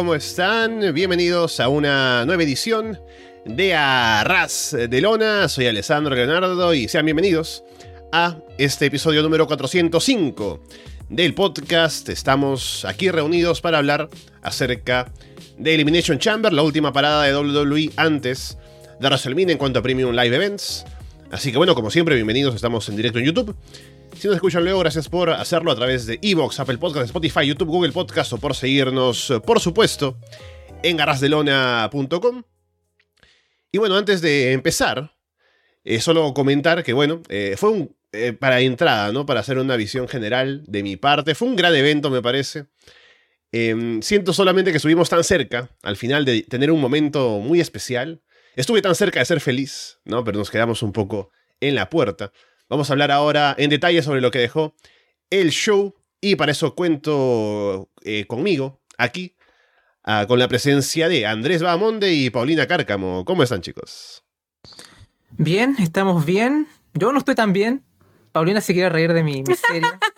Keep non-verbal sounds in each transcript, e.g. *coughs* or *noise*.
¿cómo están? Bienvenidos a una nueva edición de Arras de Lona. Soy Alessandro Leonardo y sean bienvenidos a este episodio número 405 del podcast. Estamos aquí reunidos para hablar acerca de Elimination Chamber, la última parada de WWE antes de WrestleMania en cuanto a Premium Live Events. Así que bueno, como siempre, bienvenidos, estamos en directo en YouTube. Si nos escuchan luego, gracias por hacerlo a través de Evox, Apple Podcast, Spotify, YouTube, Google Podcast o por seguirnos, por supuesto, en garrasdelona.com. Y bueno, antes de empezar, eh, solo comentar que bueno, eh, fue un, eh, para entrada, ¿no? Para hacer una visión general de mi parte. Fue un gran evento, me parece. Em, siento solamente que estuvimos tan cerca, al final, de tener un momento muy especial. Estuve tan cerca de ser feliz, ¿no? Pero nos quedamos un poco en la puerta. Vamos a hablar ahora en detalle sobre lo que dejó el show y para eso cuento eh, conmigo aquí ah, con la presencia de Andrés Bahamonde y Paulina Cárcamo. ¿Cómo están chicos? Bien, estamos bien. Yo no estoy tan bien. Paulina se quiere reír de mi miseria. *laughs*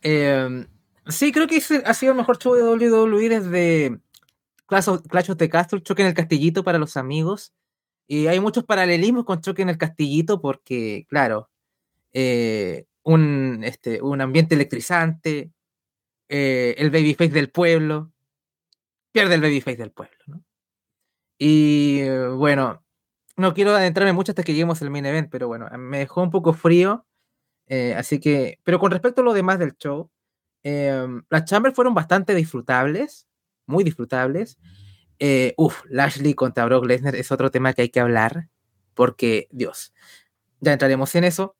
Em, sí, creo que ha sido el mejor show de WWE desde Clash of, the Castle, Choque en el Castillito para los amigos. Y hay muchos paralelismos con Choque en el Castillito porque, claro, eh, un, este, un ambiente electrizante, eh, el babyface del pueblo, pierde el babyface del pueblo. ¿no? Y bueno, no quiero adentrarme mucho hasta que lleguemos al main event, pero bueno, me dejó un poco frío. Eh, así que, pero con respecto a lo demás del show, las chambers fueron bastante disfrutables, muy disfrutables. uf, Lashley contra Brock Lesnar es otro tema que hay que hablar, porque, Dios, ya entraremos en eso.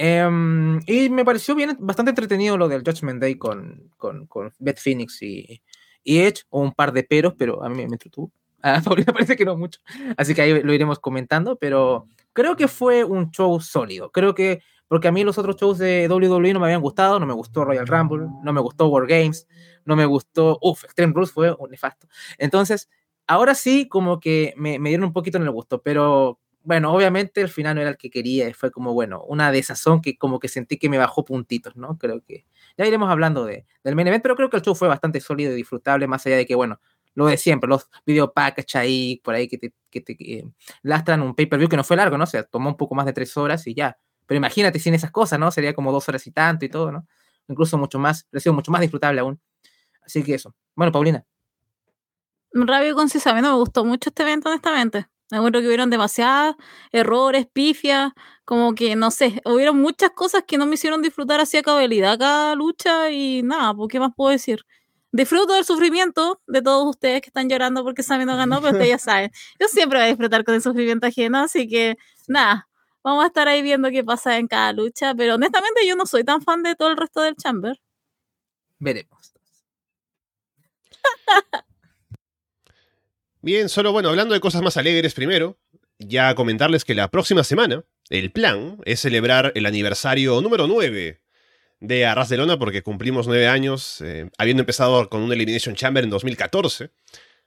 Em, y me pareció bien, bastante entretenido lo del Judgment Day con, con, con Beth Phoenix y, y, Edge, o un par de peros, pero a mí me entretuvo. *laughs* A Paulina parece que no mucho. Así que ahí lo iremos comentando, pero creo que fue un show sólido. Creo que, porque a mí los otros shows de WWE no me habían gustado, no me gustó Royal Rumble, no me gustó War Games, no me gustó, uff, Extreme Rules fue un nefasto. Entonces, ahora sí, como que me, me dieron un poquito en el gusto, pero bueno, obviamente el final no era el que quería, fue como, bueno, una desazón que como que sentí que me bajó puntitos, ¿no? Creo que ya iremos hablando de, del main event, pero creo que el show fue bastante sólido y disfrutable, más allá de que, bueno, lo de siempre, los video package ahí, por ahí que te, que eh, lastran un pay-per-view que no fue largo, ¿no? O sea, tomó un poco más de tres horas y ya. Pero imagínate sin esas cosas, ¿no? Sería como dos horas y tanto y todo, ¿no? Incluso mucho más, ha sido mucho más disfrutable aún. Así que eso. Bueno, Paulina. Rabio concisamente, me gustó mucho este evento, honestamente. Me acuerdo que hubieron demasiados errores, pifias, como que, no sé, hubieron muchas cosas que no me hicieron disfrutar así a cabalidad cada lucha y nada, ¿por qué más puedo decir? Disfruto del sufrimiento de todos ustedes que están llorando porque Sammy no ganó, pero ustedes ya saben, yo siempre voy a disfrutar con el sufrimiento ajeno, así que nada, vamos a estar ahí viendo qué pasa en cada lucha, pero honestamente yo no soy tan fan de todo el resto del Chamber. Veremos. *laughs* Bien, solo bueno, hablando de cosas más alegres primero, ya comentarles que la próxima semana el plan es celebrar el aniversario número 9 de Arras de Lona porque cumplimos 9 años, eh, habiendo empezado con un Elimination Chamber en 2014.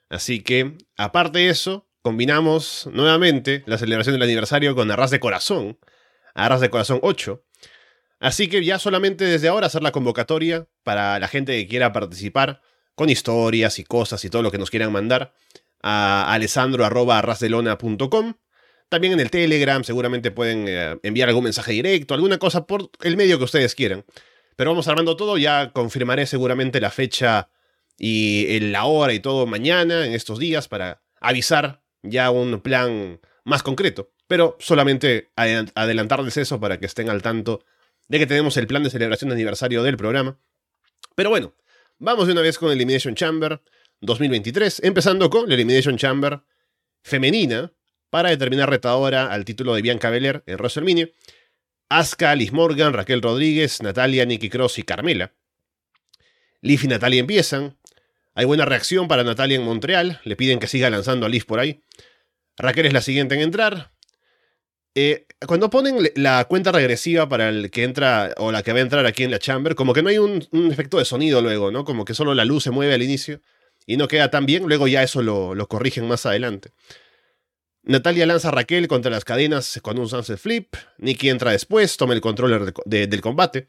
Así que, aparte de eso, combinamos nuevamente la celebración del aniversario con Arras de Corazón, Arras de Corazón 8. Así que ya solamente desde ahora hacer la convocatoria para la gente que quiera participar con historias y cosas y todo lo que nos quieran mandar a alessandro.arrasdelona.com. También en el Telegram seguramente pueden eh, enviar algún mensaje directo, alguna cosa por el medio que ustedes quieran. Pero vamos armando todo, ya confirmaré seguramente la fecha y la hora y todo mañana, en estos días, para avisar ya un plan más concreto. Pero solamente adelantarles eso para que estén al tanto de que tenemos el plan de celebración de aniversario del programa. Pero bueno, vamos de una vez con Elimination Chamber. 2023, empezando con la Elimination Chamber femenina para determinar retadora al título de Bianca Belair en WrestleMania. Asuka, Liz Morgan, Raquel Rodríguez, Natalia, Nikki Cross y Carmela. Liv y Natalia empiezan. Hay buena reacción para Natalia en Montreal. Le piden que siga lanzando a Liv por ahí. Raquel es la siguiente en entrar. Eh, cuando ponen la cuenta regresiva para el que entra o la que va a entrar aquí en la chamber, como que no hay un, un efecto de sonido luego, ¿no? Como que solo la luz se mueve al inicio y no queda tan bien, luego ya eso lo, corrigen más adelante. Natalia lanza a Raquel contra las cadenas con un sunset flip. Nikki entra después, toma el control del combate.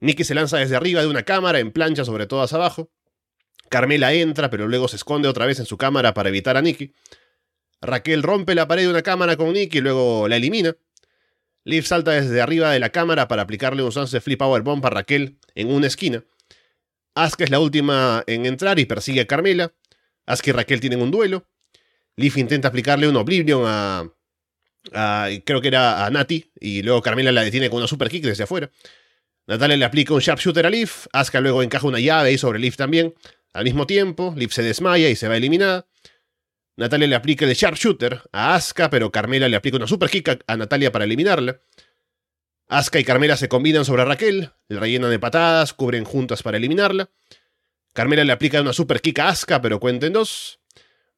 Nikki se lanza desde arriba de una cámara en plancha sobre todas abajo. Carmela entra, pero luego se esconde otra vez en su cámara para evitar a Nikki. Raquel rompe la pared de una cámara con Nikki y luego la elimina. Liv salta desde arriba de la cámara para aplicarle un Sunset Flip Powerbomb a Raquel en una esquina. Asuka es la última en entrar y persigue a Carmela. Asuka y Raquel tienen un duelo. Liv intenta aplicarle un Oblivion a, a, creo que era a Nati, y luego Carmela la detiene con una super kick desde afuera. Natalia le aplica un sharpshooter a Liv, Asuka luego encaja una llave ahí sobre Liv también. Al mismo tiempo, Liv se desmaya y se va eliminada. Natalia le aplica el sharpshooter a Asuka, pero Carmela le aplica una super kick a Natalia para eliminarla. Asuka y Carmela se combinan sobre Raquel, le rellenan de patadas, cubren juntas para eliminarla. Carmela le aplica una super kick a Asuka, pero cuenta en dos.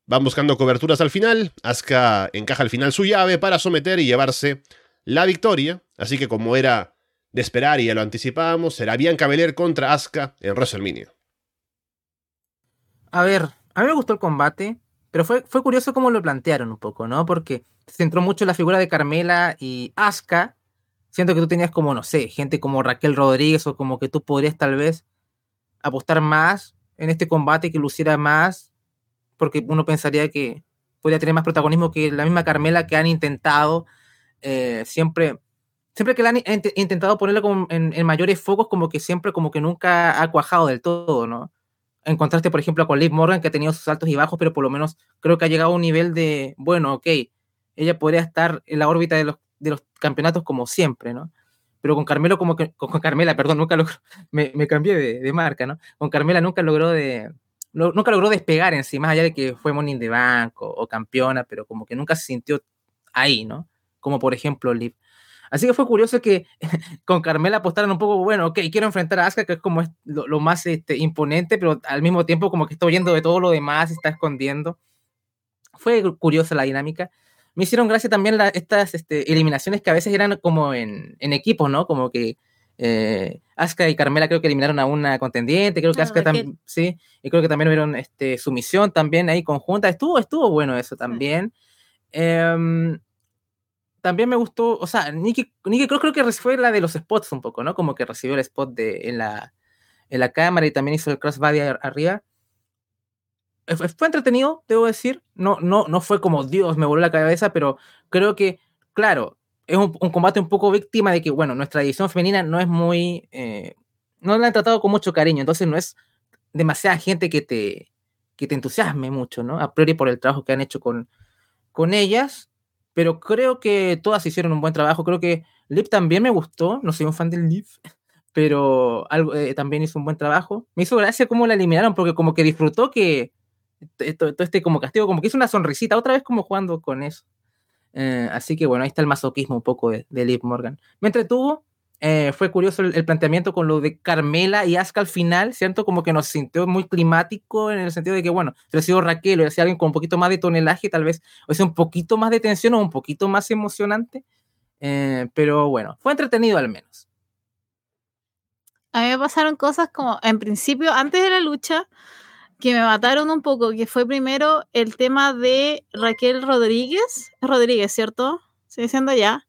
Van buscando coberturas al final. Asuka encaja al final su llave para someter y llevarse la victoria. Así que como era de esperar y ya lo anticipábamos, será Bianca Belair contra Asuka en WrestleMania. A ver, a mí me gustó el combate, pero fue, fue curioso cómo lo plantearon un poco, ¿no? Porque se centró mucho la figura de Carmela y Asuka. Siento que tú tenías como, no sé, gente como Raquel Rodríguez o como que tú podrías tal vez apostar más en este combate, que luciera más, porque uno pensaría que podría tener más protagonismo que la misma Carmela que han intentado eh, siempre siempre que la han intentado ponerla como en, en, mayores focos, como que siempre, como que nunca ha cuajado del todo, ¿no? En contraste, por ejemplo, con Liv Morgan, que ha tenido sus altos y bajos, pero por lo menos creo que ha llegado a un nivel de, bueno, ok, ella podría estar en la órbita de los, de los campeonatos como siempre, ¿no? Pero con Carmelo, como que, con Carmela, perdón, nunca logró, *laughs* me, me cambié de, de, marca, ¿no? Con Carmela nunca logró de, no, nunca logró despegar en sí, más allá de que fue Morning de banco o, campeona, pero como que nunca se sintió ahí, ¿no? Como por ejemplo Liv. Así que fue curioso que *laughs* con Carmela apostaran un poco, bueno, ok, quiero enfrentar a Asuka, que es como lo, lo más este, imponente, pero al mismo tiempo como que está oyendo de todo lo demás está escondiendo. Fue curiosa la dinámica. Me hicieron gracia también la, estas este, eliminaciones que a veces eran como en, en equipos, ¿no? Como que eh, Asuka y Carmela creo que eliminaron a una contendiente, creo que Asuka también, sí, y creo que también hubieron este, sumisión también ahí conjunta. Estuvo, estuvo bueno eso también. Eh, también me gustó, o sea, creo, creo que fue la de los spots un poco, ¿no? Como que recibió el spot de, en, la, en la cámara y también hizo el crossbody arriba. Fue entretenido, debo decir. No, no, no fue como Dios, me voló la cabeza, pero creo que, claro, es un, combate un poco víctima de que, bueno, nuestra edición femenina no es muy. Eh, no la han tratado con mucho cariño, entonces no es demasiada gente que te, que te entusiasme mucho, ¿no? A priori por el trabajo que han hecho con, con ellas pero creo que todas hicieron un buen trabajo. Creo que Liv también me gustó. No soy un fan del Liv, pero algo, eh, también hizo un buen trabajo. Me hizo gracia cómo la eliminaron, porque como que disfrutó que todo, este como castigo, como que hizo una sonrisita, otra vez como jugando con eso. Eh, así que bueno, ahí está el masoquismo un poco de, de Liv Morgan. Me entretuvo, eh, fue curioso el, el, planteamiento con lo de Carmela y Asuka al final, ¿cierto? Como que nos sintió muy climático en el sentido de que, bueno, si hubiera sido Raquel, hubiera sido alguien con un poquito más de tonelaje, tal vez, o sea, un poquito más de tensión o un poquito más emocionante. Eh, pero bueno, fue entretenido al menos. A mí me pasaron cosas como, en principio, antes de la lucha, que me mataron un poco, que fue primero el tema de Raquel Rodríguez, Rodríguez, ¿cierto? Estoy diciendo ya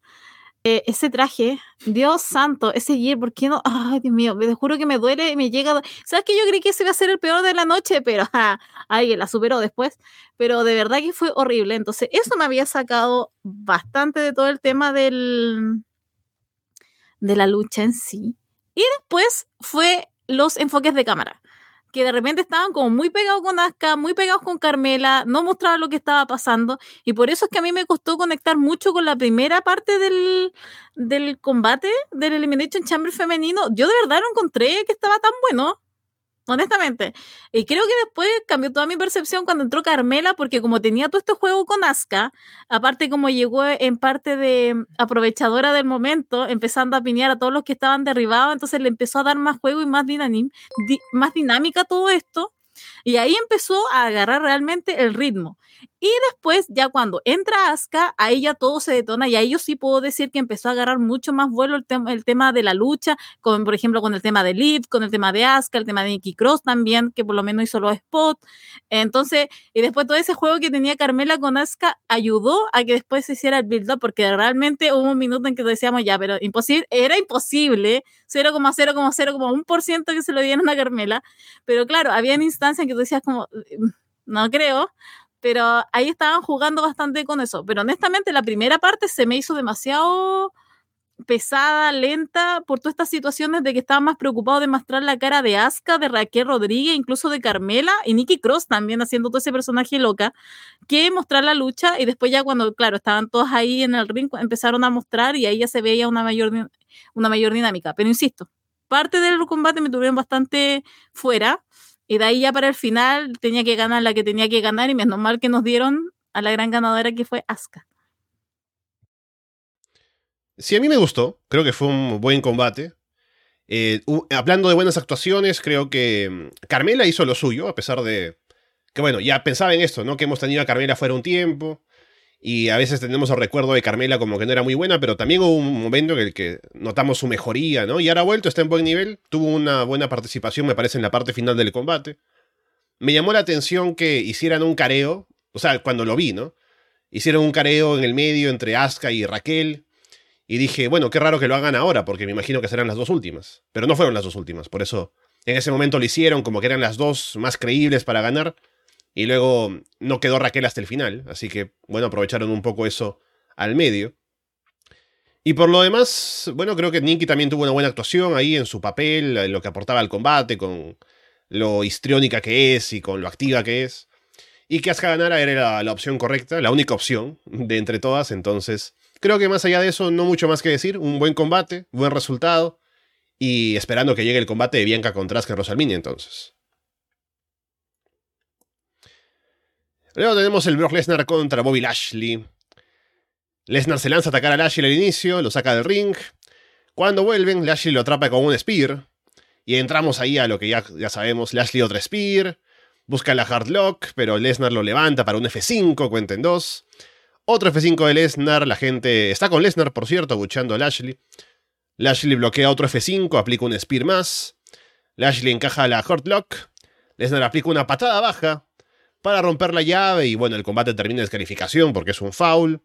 eh, ese traje, Dios santo, ese gear, ¿por qué no? Ay, Dios mío, me juro que me duele me llega. ¿Sabes que yo creí que ese iba a ser el peor de la noche? Pero *laughs* ja, ay, la superó después. Pero de verdad que fue horrible. Entonces, eso me había sacado bastante de todo el tema del. de la lucha en sí. Y después fue los enfoques de cámara que de repente estaban como muy pegados con Asuka, muy pegados con Carmela, no mostraban lo que estaba pasando, y por eso es que a mí me costó conectar mucho con la primera parte del, del combate del Elimination Chamber femenino. Yo de verdad no encontré que estaba tan bueno honestamente. Y creo que después cambió toda mi percepción cuando entró Carmela, porque como tenía todo este juego con Asuka, aparte como llegó en parte de aprovechadora del momento, empezando a piñar a todos los que estaban derribados, entonces le empezó a dar más juego y más dinámica todo esto. Y ahí empezó a agarrar realmente el ritmo. Y después, ya cuando entra Asuka, ahí ya todo se detona y ahí yo sí puedo decir que empezó a agarrar mucho más vuelo el, tema, el tema de la lucha, como por ejemplo con el tema de Liv, con el tema de Asuka, el tema de Nikki Cross también, que por lo menos hizo los spots. Entonces, y después todo ese juego que tenía Carmela con Asuka ayudó a que después se hiciera el build-up, porque realmente hubo un minuto en que decíamos ya, pero imposible, era imposible, 0,0,0,1% que se lo dieran a Carmela, pero claro, habían instancia en que tú decías como, "Mm, no creo, pero ahí estaban jugando bastante con eso. Pero honestamente la primera parte se me hizo demasiado pesada, lenta, por todas estas situaciones de que estaban más preocupados de mostrar la cara de Asuka, de Raquel Rodríguez, incluso de Carmela y Nikki Cross también haciendo todo ese personaje loca, que mostrar la lucha y después ya cuando, claro, estaban todos ahí en el ring, empezaron a mostrar y ahí ya se veía una mayor, una mayor dinámica. Pero insisto, parte del combate me tuvieron bastante fuera y de ahí ya para el final tenía que ganar la que tenía que ganar y menos mal que nos dieron a la gran ganadora que fue Asuka. Sí, a mí me gustó. Creo que fue un buen combate. Eh, hablando de buenas actuaciones, creo que mm, Carmela hizo lo suyo, a pesar de que, bueno, ya pensaba en esto, ¿no? Que hemos tenido a Carmela fuera un tiempo. Y a veces tenemos el recuerdo de Carmela como que no era muy buena, pero también hubo un momento en el que notamos su mejoría, ¿no? Y ahora ha vuelto, está en buen nivel. Tuvo una buena participación, me parece, en la parte final del combate. Me llamó la atención que hicieran un careo, o sea, cuando lo vi, ¿no? Hicieron un careo en el medio entre Asuka y Raquel. Y dije, bueno, qué raro que lo hagan ahora, porque me imagino que serán las dos últimas. Pero no fueron las dos últimas, por eso en ese momento lo hicieron como que eran las dos más creíbles para ganar. Y luego no quedó Raquel hasta el final, así que bueno, aprovecharon un poco eso al medio. Y por lo demás, bueno, creo que Nikki también tuvo una buena actuación ahí en su papel, en lo que aportaba al combate, con lo histriónica que es y con lo activa que es. Y que Asuka ganara era la, opción correcta, la única opción de entre todas, entonces creo que más allá de eso no mucho más que decir, un buen combate, buen resultado y esperando que llegue el combate de Bianca contra Asuka Rosalmini entonces. Luego tenemos el Brock Lesnar contra Bobby Lashley. Lesnar se lanza a atacar a Lashley al inicio, lo saca del ring. Cuando vuelven, Lashley lo atrapa con un spear. Y entramos ahí a lo que ya, ya sabemos, Lashley otra spear. Busca la hard lock, pero Lesnar lo levanta para un F5, cuenta en dos. Otro F5 de Lesnar, la gente está con Lesnar, por cierto, buchando a Lashley. Lashley bloquea otro F5, aplica un spear más. Lashley encaja la hard lock. Lesnar aplica una patada baja para romper la llave y bueno, el combate termina en descalificación porque es un foul.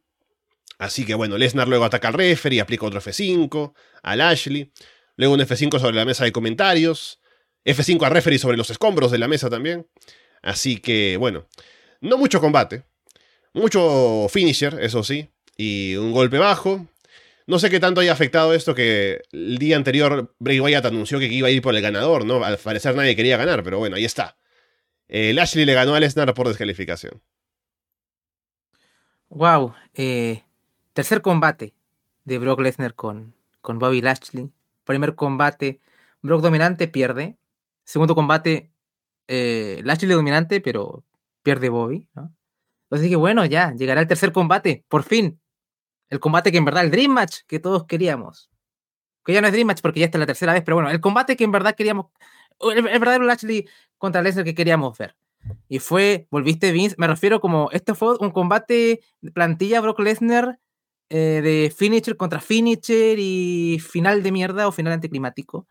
Así que bueno, Lesnar luego ataca al referee, aplica otro F5 a Lashley. Luego un F5 sobre la mesa de comentarios. F5 a referee sobre los escombros de la mesa también. Así que bueno, no mucho combate. Mucho finisher, eso sí. Y un golpe bajo. No sé qué tanto haya afectado esto que el día anterior Bray Wyatt anunció que iba a ir por el ganador, ¿no? Al parecer nadie quería ganar, pero bueno, ahí está. Eh, Lashley le ganó a Lesnar por descalificación. Wow. eh, tercer combate de Brock Lesnar con, con Bobby Lashley. Primer combate, Brock dominante, pierde. Segundo combate, eh, Lashley dominante, pero pierde Bobby. Entonces dije, bueno, ya, llegará el tercer combate, por fin. El combate que en verdad, el Dream Match que todos queríamos. Que ya no es Dream Match porque ya está la tercera vez, pero bueno, el combate que en verdad queríamos. El, el verdadero Lashley contra Lesnar que queríamos ver. Y fue, volviste Vince, me refiero como, este fue un combate plantilla Brock Lesnar eh, de finisher contra finisher y final de mierda o final anticlimático.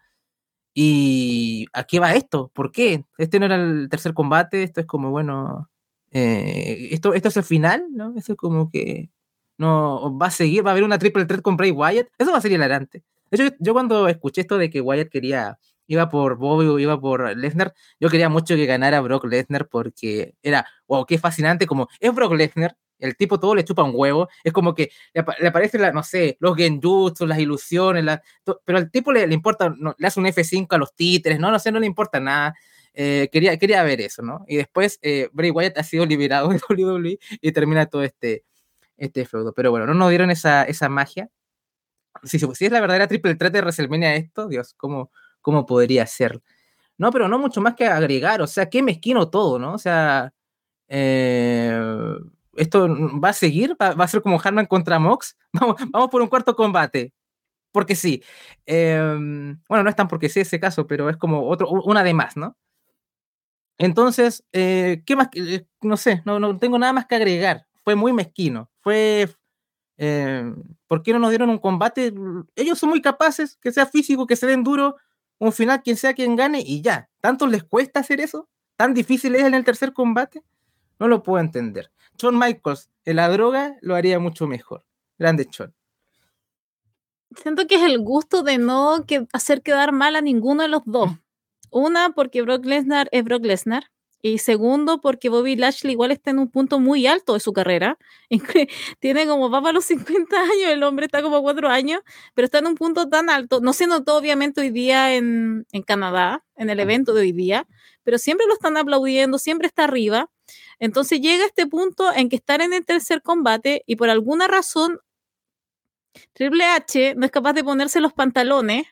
¿Y a qué va esto? ¿Por qué? Este no era el tercer combate, esto es como, bueno, eh, esto, esto es el final, ¿no? Eso es como que no va a seguir, va a haber una triple threat con Bray Wyatt, eso va a ser hilarante. De hecho, yo, cuando escuché esto de que Wyatt quería iba por Bobby o iba por Lesnar, yo quería mucho que ganara Brock Lesnar porque era, wow, qué fascinante, como es Brock Lesnar, el tipo todo le chupa un huevo, es como que le, apa- le aparecen, la, no sé, los genjutsu, las ilusiones, pero al tipo le, importa, le hace un F5 a los títeres, no, no sé, no le importa nada. Eh, quería, quería ver eso, ¿no? Y después eh, Bray Wyatt ha sido liberado de *laughs* WWE y termina todo este, este feudo. Pero bueno, no nos dieron esa, esa magia. Si, si es la verdadera triple threat de WrestleMania esto, Dios, ¿cómo, cómo podría ser? No, pero no mucho más que agregar, o sea, qué mezquino todo, ¿no? O sea, eh, esto va a seguir, va, a ser como Harman contra Mox. *laughs* Vamos, vamos por un cuarto combate. Porque sí. Eh, bueno, no es tan porque sí ese caso, pero es como otro, una de más, ¿no? Entonces, eh, ¿qué más? eh, No sé, no, no tengo nada más que agregar. Fue muy mezquino. Fue. Eh, ¿Por qué no nos dieron un combate? Ellos son muy capaces, que sea físico, que se den duro, un final, quien sea quien gane, y ya. ¿Tanto les cuesta hacer eso? ¿Tan difícil es en el tercer combate? No lo puedo entender. Shawn Michaels en la droga lo haría mucho mejor. Grande Shawn. Siento que es el gusto de no que hacer quedar mal a ninguno de los dos. Una, porque Brock Lesnar es Brock Lesnar Y segundo, porque Bobby Lashley igual está en un punto muy alto de su carrera. *laughs* Tiene como, va para los 50 años, el hombre está como 4 años, pero está en un punto tan alto. No se notó obviamente hoy día en, en Canadá, en el evento de hoy día, pero siempre lo están aplaudiendo, siempre está arriba. Entonces llega este punto en que estar en el tercer combate y por alguna razón Triple H no es capaz de ponerse los pantalones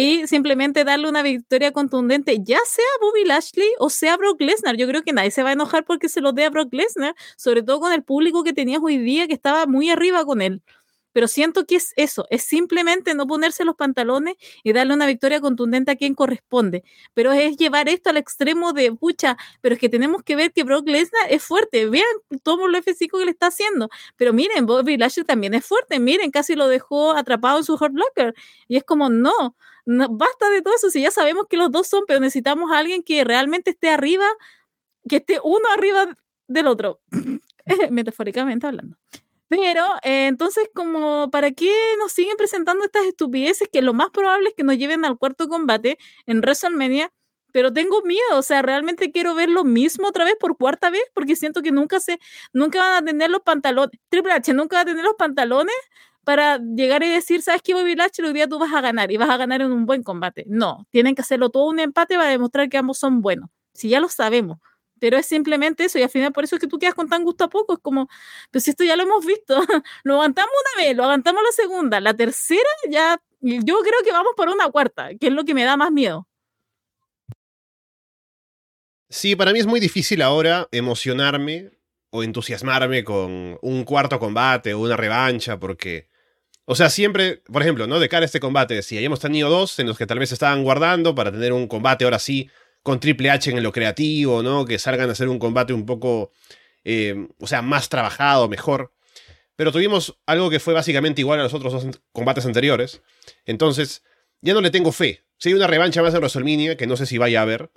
y simplemente darle una victoria contundente, ya sea Bobby Lashley o sea Brock Lesnar. Yo creo que nadie se va a enojar porque se lo dé a Brock Lesnar, sobre todo con el público que tenías hoy día que estaba muy arriba con él pero siento que es eso, es simplemente no ponerse los pantalones y darle una victoria contundente a quien corresponde, pero es llevar esto al extremo de, pucha, pero es que tenemos que ver que Brock Lesnar es fuerte, vean todo lo F5 que le está haciendo, pero miren, Bobby Lashley también es fuerte, miren, casi lo dejó atrapado en su hot locker, y es como, no, no, basta de todo eso, si ya sabemos que los dos son, pero necesitamos alguien que realmente esté arriba, que esté uno arriba del otro, *clears throat* metafóricamente hablando. Pero eh, entonces, como, ¿para qué nos siguen presentando estas estupideces que lo más probable es que nos lleven al cuarto combate en WrestleMania? Pero tengo miedo, o sea, realmente quiero ver lo mismo otra vez por cuarta vez, porque siento que nunca se, nunca van a tener los pantalones, Triple H nunca va a tener los pantalones para llegar y decir, ¿sabes qué, Bobby Lashley? Hoy día tú vas a ganar y vas a ganar en un buen combate. No, tienen que hacerlo todo un empate para demostrar que ambos son buenos. Si ya lo sabemos pero es simplemente eso y al final por eso es que tú quedas con tan gusto a poco, es como, pues esto ya lo hemos visto, *laughs* lo aguantamos una vez, lo aguantamos la segunda, la tercera ya, yo creo que vamos por una cuarta, que es lo que me da más miedo. Sí, para mí es muy difícil ahora emocionarme o entusiasmarme con un cuarto combate o una revancha, porque, o sea, siempre, por ejemplo, ¿no? De cara a este combate, si hayamos tenido dos en los que tal vez estaban guardando para tener un combate ahora sí con Triple H en lo creativo, ¿no? Que salgan a hacer un combate un poco, eh, o sea, más trabajado, mejor. Pero tuvimos algo que fue básicamente igual a los otros dos combates anteriores. Entonces, ya no le tengo fe. Si hay una revancha más en WrestleMania, que no sé si vaya a haber,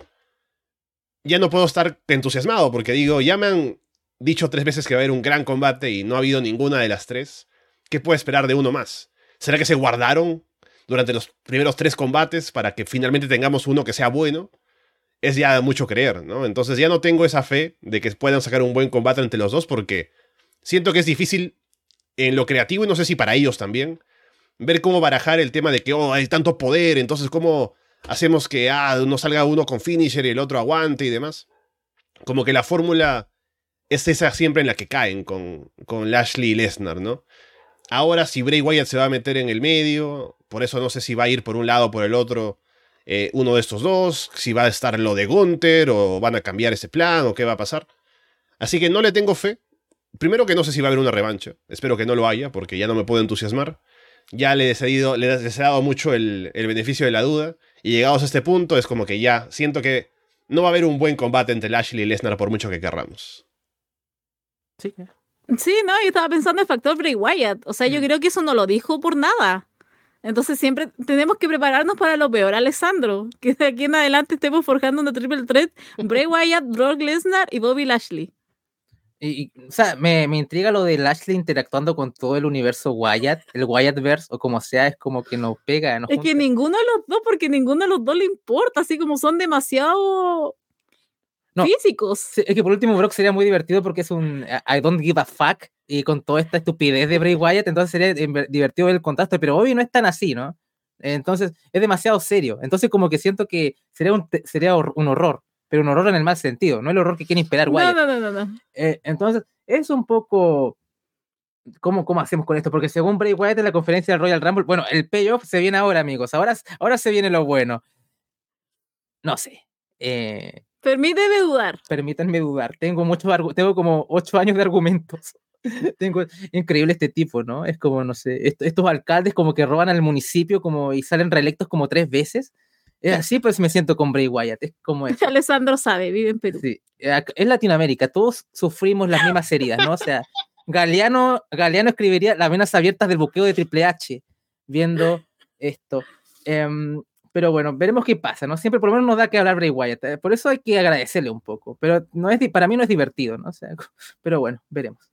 ya no puedo estar entusiasmado, porque digo, ya me han dicho tres veces que va a haber un gran combate y no ha habido ninguna de las tres. ¿Qué puedo esperar de uno más? ¿Será que se guardaron durante los primeros tres combates para que finalmente tengamos uno que sea bueno? Es ya mucho creer, ¿no? Entonces ya no tengo esa fe de que puedan sacar un buen combate entre los dos porque siento que es difícil en lo creativo y no sé si para ellos también ver cómo barajar el tema de que oh, hay tanto poder, entonces cómo hacemos que ah, no salga uno con finisher y el otro aguante y demás. Como que la fórmula es esa siempre en la que caen con, con Lashley y Lesnar, ¿no? Ahora si Bray Wyatt se va a meter en el medio, por eso no sé si va a ir por un lado o por el otro eh, uno de estos dos, si va a estar lo de Gunther o van a cambiar ese plan o qué va a pasar. Así que no le tengo fe. Primero que no sé si va a haber una revancha. Espero que no lo haya porque ya no me puedo entusiasmar. Ya le he, cedido, le he dado mucho el, beneficio de la duda. Y llegados a este punto es como que ya siento que no va a haber un buen combate entre Lashley y Lesnar por mucho que querramos. Sí. Sí, no, yo estaba pensando en el factor Bray Wyatt. O sea, yo mm. creo que eso no lo dijo por nada. Entonces siempre tenemos que prepararnos para lo peor, Alessandro. Que de aquí en adelante estemos forjando una triple threat. *laughs* Bray Wyatt, Brock Lesnar y Bobby Lashley. Y, o sea, me, me, intriga lo de Lashley interactuando con todo el universo Wyatt, el Wyattverse, o como sea, es como que nos pega. es que ninguno de los dos, porque ninguno de los dos le importa, así como son demasiado físicos. Es que por último, Brock sería muy divertido porque es un I don't give a fuck y con toda esta estupidez de Bray Wyatt, entonces sería divertido ver el contacto, pero hoy no es tan así, ¿no? Entonces es demasiado serio. Entonces como que siento que sería un, sería un horror, pero un horror en el mal sentido, no el horror que quiere inspirar Wyatt. No, no, no, no. Eh, entonces es un poco... ¿Cómo, ¿Cómo hacemos con esto? Porque según Bray Wyatt en la conferencia del Royal Rumble, bueno, el payoff se viene ahora, amigos. Ahora, ahora se viene lo bueno. No sé. Eh, Permíteme dudar. Permítanme dudar. Tengo muchos tengo como ocho años de argumentos. *laughs* tengo increíble este tipo, ¿no? Es como, no sé, estos alcaldes como que roban al municipio como y salen reelectos como tres veces. Es así, pues me siento con Bray Wyatt. Es como *laughs* es. Alessandro sabe, vive en Perú. Sí. En Latinoamérica todos sufrimos las mismas heridas, ¿no? O sea, Galeano, Galeano escribiría las venas abiertas del buqueo de Triple H viendo esto. Um, pero bueno, veremos qué pasa, ¿no? Siempre por lo menos nos da que hablar Bray Wyatt. Eh, por eso hay que agradecerle un poco. Pero no es, para mí no es divertido, ¿no? *laughs* O sea, pero bueno, veremos.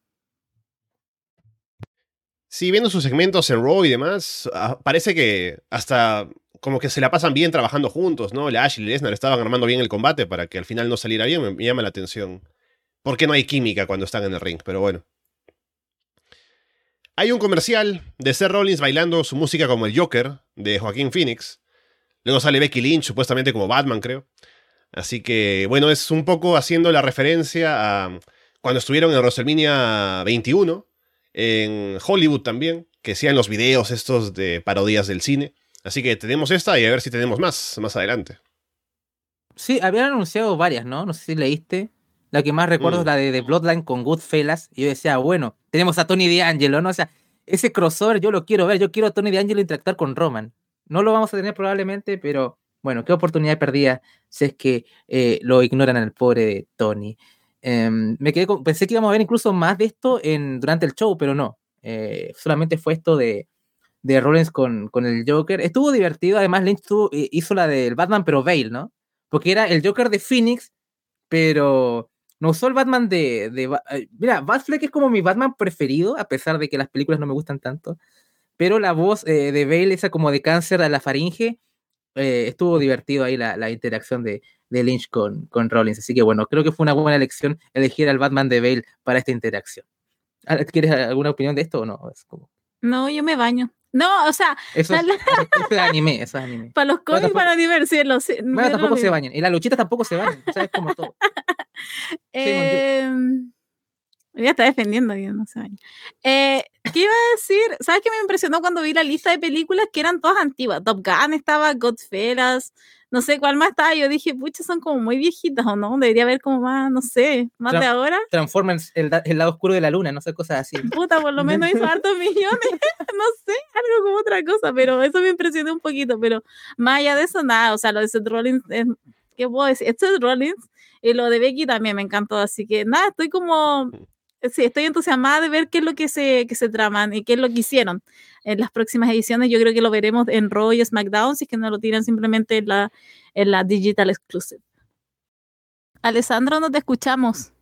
Sí, viendo sus segmentos en Raw y demás, ah, parece que hasta como que se la pasan bien trabajando juntos, ¿no? La Ash y Lesnar estaban armando bien el combate para que al final no saliera bien, me, llama la atención. ¿Por qué no hay química cuando están en el ring? Pero bueno. Hay un comercial de Seth Rollins bailando su música como el Joker de Joaquín Phoenix. Luego sale Becky Lynch, supuestamente como Batman, creo. Así que, bueno, es un poco haciendo la referencia a cuando estuvieron en WrestleMania 21, en Hollywood también, que hacían los videos estos de parodias del cine. Así que tenemos esta y a ver si tenemos más más adelante. Sí, habían anunciado varias, ¿no? No sé si leíste. La que más recuerdo Mm. es la de, The Bloodline con Goodfellas. Y yo decía, bueno, tenemos a Tony D'Angelo, ¿no? O sea, ese crossover yo lo quiero ver. Yo quiero a Tony D'Angelo interactuar con Roman. No lo vamos a tener probablemente, pero bueno, qué oportunidad perdida si es que eh, lo ignoran al pobre de Tony. Em, me quedé pensé que íbamos a ver incluso más de esto en, durante el show, pero no. Eh, solamente fue esto de, de Rollins con, con el Joker. Estuvo divertido. Además, Lynch eh, hizo la del Batman, pero Bale, ¿no? Porque era el Joker de Phoenix, pero no usó el Batman de. de eh, mira, Batfleck es como mi Batman preferido, a pesar de que las películas no me gustan tanto. Pero la voz eh, de Bale, esa como de cáncer a la faringe, eh, estuvo divertido ahí la, la interacción de, de Lynch con, con Rollins. Así que bueno, creo que fue una buena elección elegir al Batman de Bale para esta interacción. Ah, ¿Quieres alguna opinión de esto o no? Es como, No, yo me baño. No, o sea, eso, es, Dale. eso es anime, eso es anime. para los cómics, para divertirlos. sí, Bueno, yo tampoco se bañan. Y las luchitas tampoco se bañan. O sea, es como todo. *laughs* Eh, ya está defendiendo que no se baña. Eh, ¿Qué iba a decir? ¿Sabes qué me impresionó cuando vi la lista de películas que eran todas antiguas? Top Gun estaba, Godfellas, no sé cuál más estaba. Yo dije, pucha, son como muy viejitas o no. Debería haber como más, no sé, más de ahora. Transformers, el, el lado oscuro de la luna, no sé, cosas así. Puta, por lo menos hizo hartos *laughs* millones. *laughs* no sé, algo como otra cosa, pero eso me impresionó un poquito. Pero más allá de eso, nada. O sea, lo de Seth Rollins, es, ¿qué puedo decir? Es Seth Rollins y lo de Becky también me encantó. Así que nada, estoy como. Sí, estoy entusiasmada de ver qué es lo que se, que se traman y qué es lo que hicieron en las próximas ediciones. Yo creo que lo veremos en Raw y SmackDown, si es que no lo tiran simplemente en la, en la Digital Exclusive. Alessandro, no te escuchamos.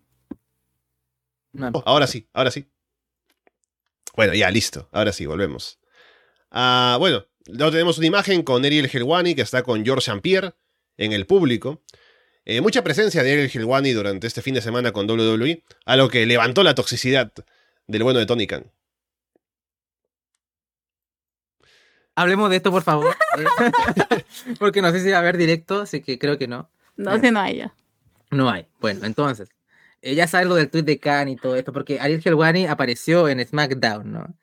Oh, ahora sí, ahora sí. Bueno, ya, listo. Ahora sí, volvemos. Ah, bueno, luego tenemos una imagen con Ariel Helwani que está con George St. Pierre en el público. Eh, mucha presencia de Ariel Helwani durante este fin de semana con WWE, a lo que levantó la toxicidad del bueno de Tony Khan. Hablemos de esto, por favor. *laughs* *laughs* Porque no sé si va a haber directo, así que creo que no. No sé, no hay ya. No hay. Bueno, entonces, eh, ya sabes lo del tweet de Khan y todo esto, porque Ariel Helwani apareció en SmackDown, ¿no?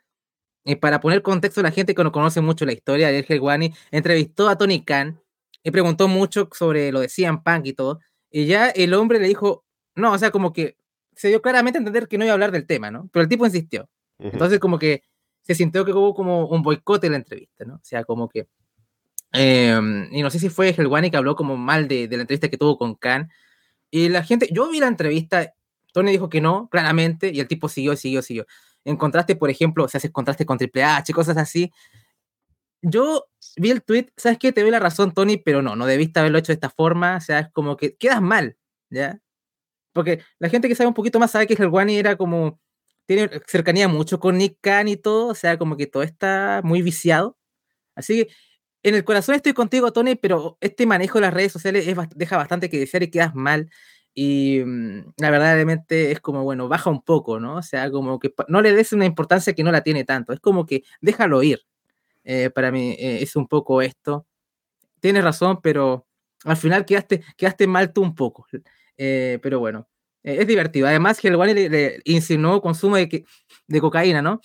Y para poner contexto a la gente que no conoce mucho la historia, Ariel Helwani entrevistó a Tony Khan y preguntó mucho sobre lo de CM Punk y todo. Y ya el hombre le dijo, no, o sea, como que se dio claramente a entender que no iba a hablar del tema, ¿no? Pero el tipo insistió. Entonces, como que se sintió que hubo como un boicot en la entrevista, ¿no? O sea, como que. eh, y no sé si fue Helwani que habló como mal de, de la entrevista que tuvo con Khan. Y la gente, yo vi la entrevista, Tony dijo que no, claramente, y el tipo siguió, siguió, siguió. En contraste, por ejemplo, si haces contraste con Triple H, cosas así. Yo vi el tweet, ¿sabes qué? Te doy la razón, Tony, pero no, no debiste haberlo hecho de esta forma, o sea, es como que quedas mal, ¿ya? Porque la gente que sabe un poquito más sabe que Helwani era como tiene cercanía mucho con Nick Khan y todo, o sea, como que todo está muy viciado. Así que en el corazón estoy contigo, Tony, pero este manejo de las redes sociales deja bastante que desear y quedas mal. Y mm, la verdaderamente es como, bueno, baja un poco, ¿no? O sea, como que no le des una importancia que no la tiene tanto. Es como que déjalo ir. Eh, para mí eh, es un poco esto. Tienes razón, pero al final quedaste, quedaste mal tú un poco. Eh, pero bueno, es divertido. Además, Helwani le, le insinuó consumo de, que- de cocaína, ¿no?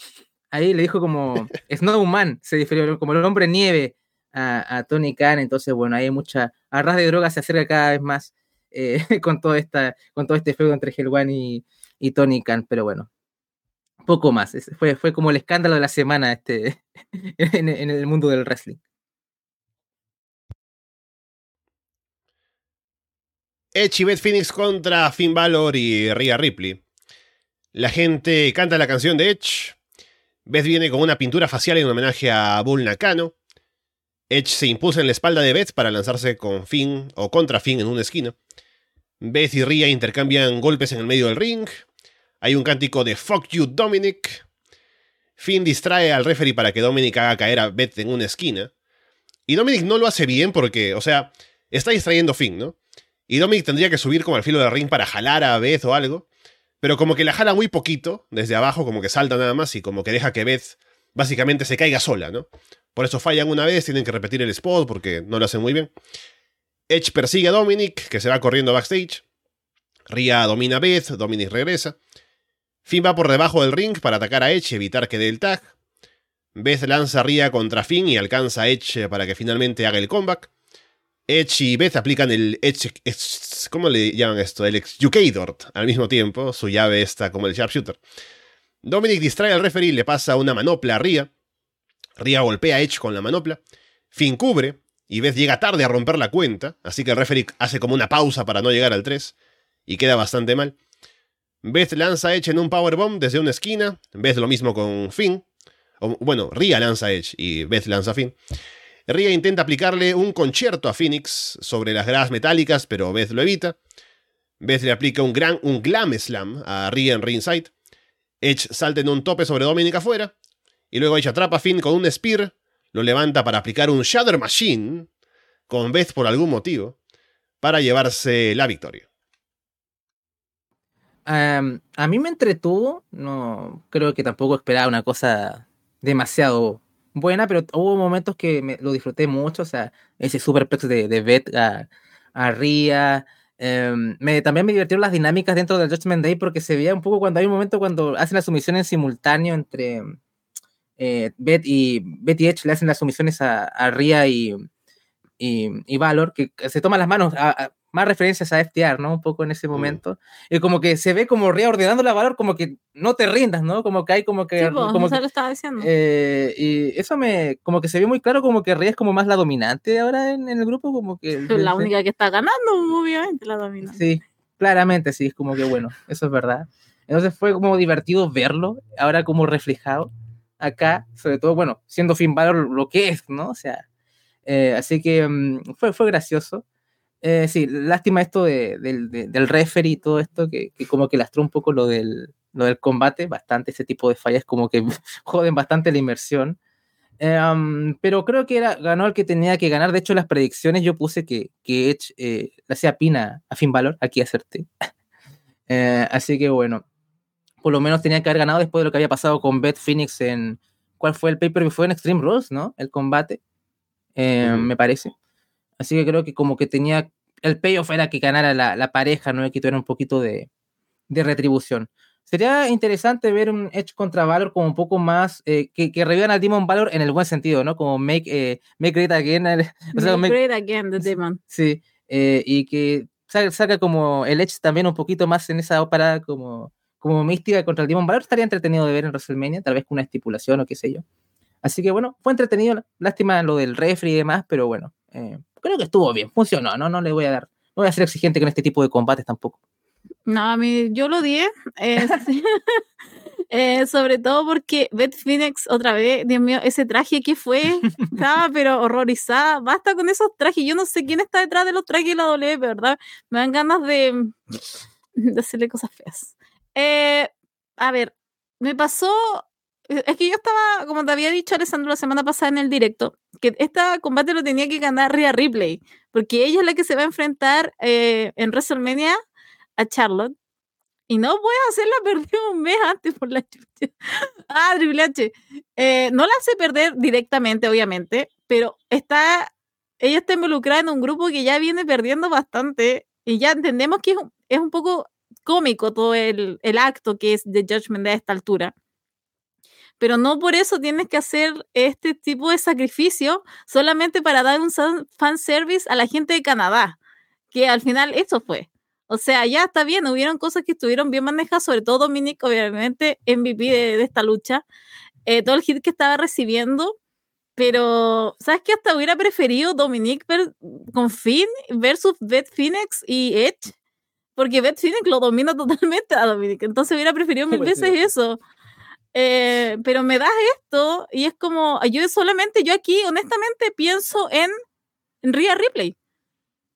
Ahí le dijo como *laughs* Snowman, se refirió como el hombre nieve a, a Tony Khan. Entonces, bueno, hay mucha. Arras de droga se acerca cada vez más *laughs* con, todo esta, con todo este feudo entre Helwani y, y Tony Khan. Pero bueno, poco más. Fue, fue como el escándalo de la semana este, *laughs* en, en el mundo del wrestling. Edge y Beth Phoenix contra Finn Balor y Rhea Ripley. La gente canta la canción de Edge. Beth viene con una pintura facial en homenaje a Bull Nakano. Edge se impuso en la espalda de Beth para lanzarse con Finn o contra Finn en una esquina. Beth y Rhea intercambian golpes en el medio del ring. Hay un cántico de Fuck you, Dominic. Finn distrae al referee para que Dominic haga caer a Beth en una esquina. Y Dominic no lo hace bien porque, o sea, está distrayendo Finn, ¿no? Y Dominic tendría que subir como al filo del ring para jalar a Beth o algo. Pero como que la jala muy poquito, desde abajo, como que salta nada más y como que deja que Beth básicamente se caiga sola, ¿no? Por eso fallan una vez, tienen que repetir el spot porque no lo hacen muy bien. Edge persigue a Dominic, que se va corriendo backstage. Rhea domina a Beth, Dominic regresa. Finn va por debajo del ring para atacar a Edge y evitar que dé el tag. Beth lanza a contra Finn y alcanza a Edge para que finalmente haga el comeback. Edge y Beth aplican el Edge. ¿Cómo le llaman esto? El Educator al mismo tiempo. Su llave está como el Sharpshooter. Dominic distrae al referee y le pasa una manopla a Rhea. Rhea golpea a Edge con la manopla. Finn cubre. Y Beth llega tarde a romper la cuenta. Así que el referee hace como una pausa para no llegar al 3. Y queda bastante mal. Beth lanza Edge en un powerbomb desde una esquina. Beth lo mismo con Finn. Bueno, Rhea lanza Edge y Beth lanza Finn. Rhea intenta aplicarle un concierto a Phoenix sobre las gradas metálicas, pero Beth lo evita. Beth le aplica un, gran, un glam slam a Rhea en ringside. Edge salta en un tope sobre Dominic afuera. Y luego Edge atrapa a Finn con un spear. Lo levanta para aplicar un Shatter Machine con Beth por algún motivo. Para llevarse la victoria. A mí me entretuvo. No creo que tampoco esperaba una cosa demasiado buena, pero hubo momentos que me, lo disfruté mucho. O sea, ese superplex de, de Beth a, a Ria. Um, me, también me divirtieron las dinámicas dentro del Judgment Day porque se veía un poco cuando hay un momento cuando hacen las sumisiones en simultáneo entre eh, Beth, y, Beth y Edge, le hacen las sumisiones a, a Ria y, y, Valor, que se toman las manos. Más referencias a FTR, ¿no? Un poco en ese momento. Mm. Y como que se ve como Ria ordenando la valor, como que no te rindas, ¿no? Como que hay como que... Sí, pues, como *laughs* que, lo estaba diciendo. Eh, y eso me... Como que se ve muy claro como que Ria es como más la dominante ahora en, en el grupo, como que... *laughs* La única que está ganando, obviamente, la dominante. Sí, claramente, sí, es como que bueno, eso es verdad. Entonces fue como divertido verlo, ahora como reflejado acá, sobre todo, bueno, siendo Finn Balor lo que es, ¿no? O sea, eh, así que um, fue, fue gracioso. Eh, sí, lástima esto de, de, de, del referee y todo esto, que, que, como que lastró un poco lo del, lo del combate, bastante ese tipo de fallas como que *laughs* joden bastante la inmersión. Eh, um, pero creo que era, ganó el que tenía que ganar. De hecho, las predicciones yo puse que, que Edge eh, le hacía pina a Finn Balor, aquí acerté. *laughs* Eh, así que bueno, por lo menos tenía que haber ganado después de lo que había pasado con Beth Phoenix en. ¿Cuál fue el paper? Fue en Extreme Rules, ¿no? El combate, -huh. me parece. Así que creo que como que tenía, el payoff era que ganara la, la pareja, ¿no? Que tuviera un poquito de, de, retribución. Sería interesante ver un Edge contra Valor como un poco más, eh, que, que revivan al Demon Valor en el buen sentido, ¿no? Como make, eh, make great again. *laughs* o sea, make, great again, the Demon. Sí, eh, y que saca, saca, como el Edge también un poquito más en esa ópera como, como mística contra el Demon Valor. Estaría entretenido de ver en WrestleMania, tal vez con una estipulación o qué sé yo. Así que bueno, fue entretenido, lástima lo del refri y demás, pero bueno, eh, creo que estuvo bien, funcionó, ¿no? No le voy a dar, no voy a ser exigente con este tipo de combates tampoco. No, a mí yo lo di, eh, *laughs* eh, sobre todo porque Beth Phoenix otra vez, Dios mío, ese traje que fue, *laughs* estaba pero horrorizada, basta con esos trajes, yo no sé quién está detrás de los trajes de la W, ¿verdad? Me dan ganas de, de hacerle cosas feas. Eh, a ver, me pasó es que yo estaba, como te había dicho Alessandro la semana pasada en el directo, que este combate lo tenía que ganar Rhea Ripley, porque ella es la que se va a enfrentar eh, en WrestleMania a Charlotte. Y no a hacerla *laughs* perder un mes antes por la chucha. Ah, Triple H. Eh, no la hace perder directamente, obviamente, pero está, ella está involucrada en un grupo que ya viene perdiendo bastante y ya entendemos que es un, es un poco cómico todo el, el acto que es de Judgment Day a esta altura pero no por eso tienes que hacer este tipo de sacrificio solamente para dar un fan service a la gente de Canadá, que al final eso fue. O sea, ya está bien, hubieron cosas que estuvieron bien manejadas, sobre todo Dominic, obviamente, MVP de, de esta lucha, eh, todo el hit que estaba recibiendo, pero, ¿sabes qué? Hasta hubiera preferido Dominic con Finn versus Beth Phoenix y Edge, porque Beth Phoenix lo domina *laughs* totalmente a Dominic, entonces hubiera preferido mil veces eso. Eh, pero me das esto y es como, yo solamente, yo aquí honestamente pienso en, en Ripley.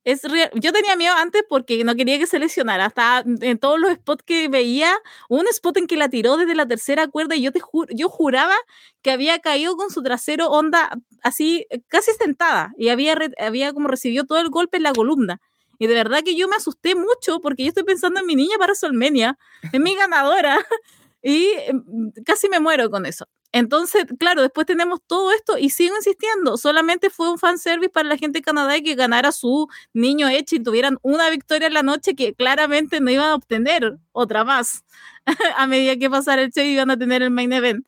es real. Yo tenía miedo antes porque no quería que se lesionara. Hasta en todos los spots que veía, un spot en que la tiró desde la tercera cuerda y yo, te yo juraba que había caído con su trasero onda así, casi sentada. Y había, había como recibido todo el golpe en la columna. Y de verdad que yo me asusté mucho porque yo estoy pensando en mi niña para Solmenia, en mi ganadora. *laughs* y em, casi me muero con eso. Entonces, claro, después tenemos todo esto y sigo insistiendo, solamente fue un fanservice para la gente de Canadá y que ganara su niño hecho y tuvieran una victoria en la noche que claramente no iban a obtener otra más *laughs* a medida que pasara el show iban a tener el main event.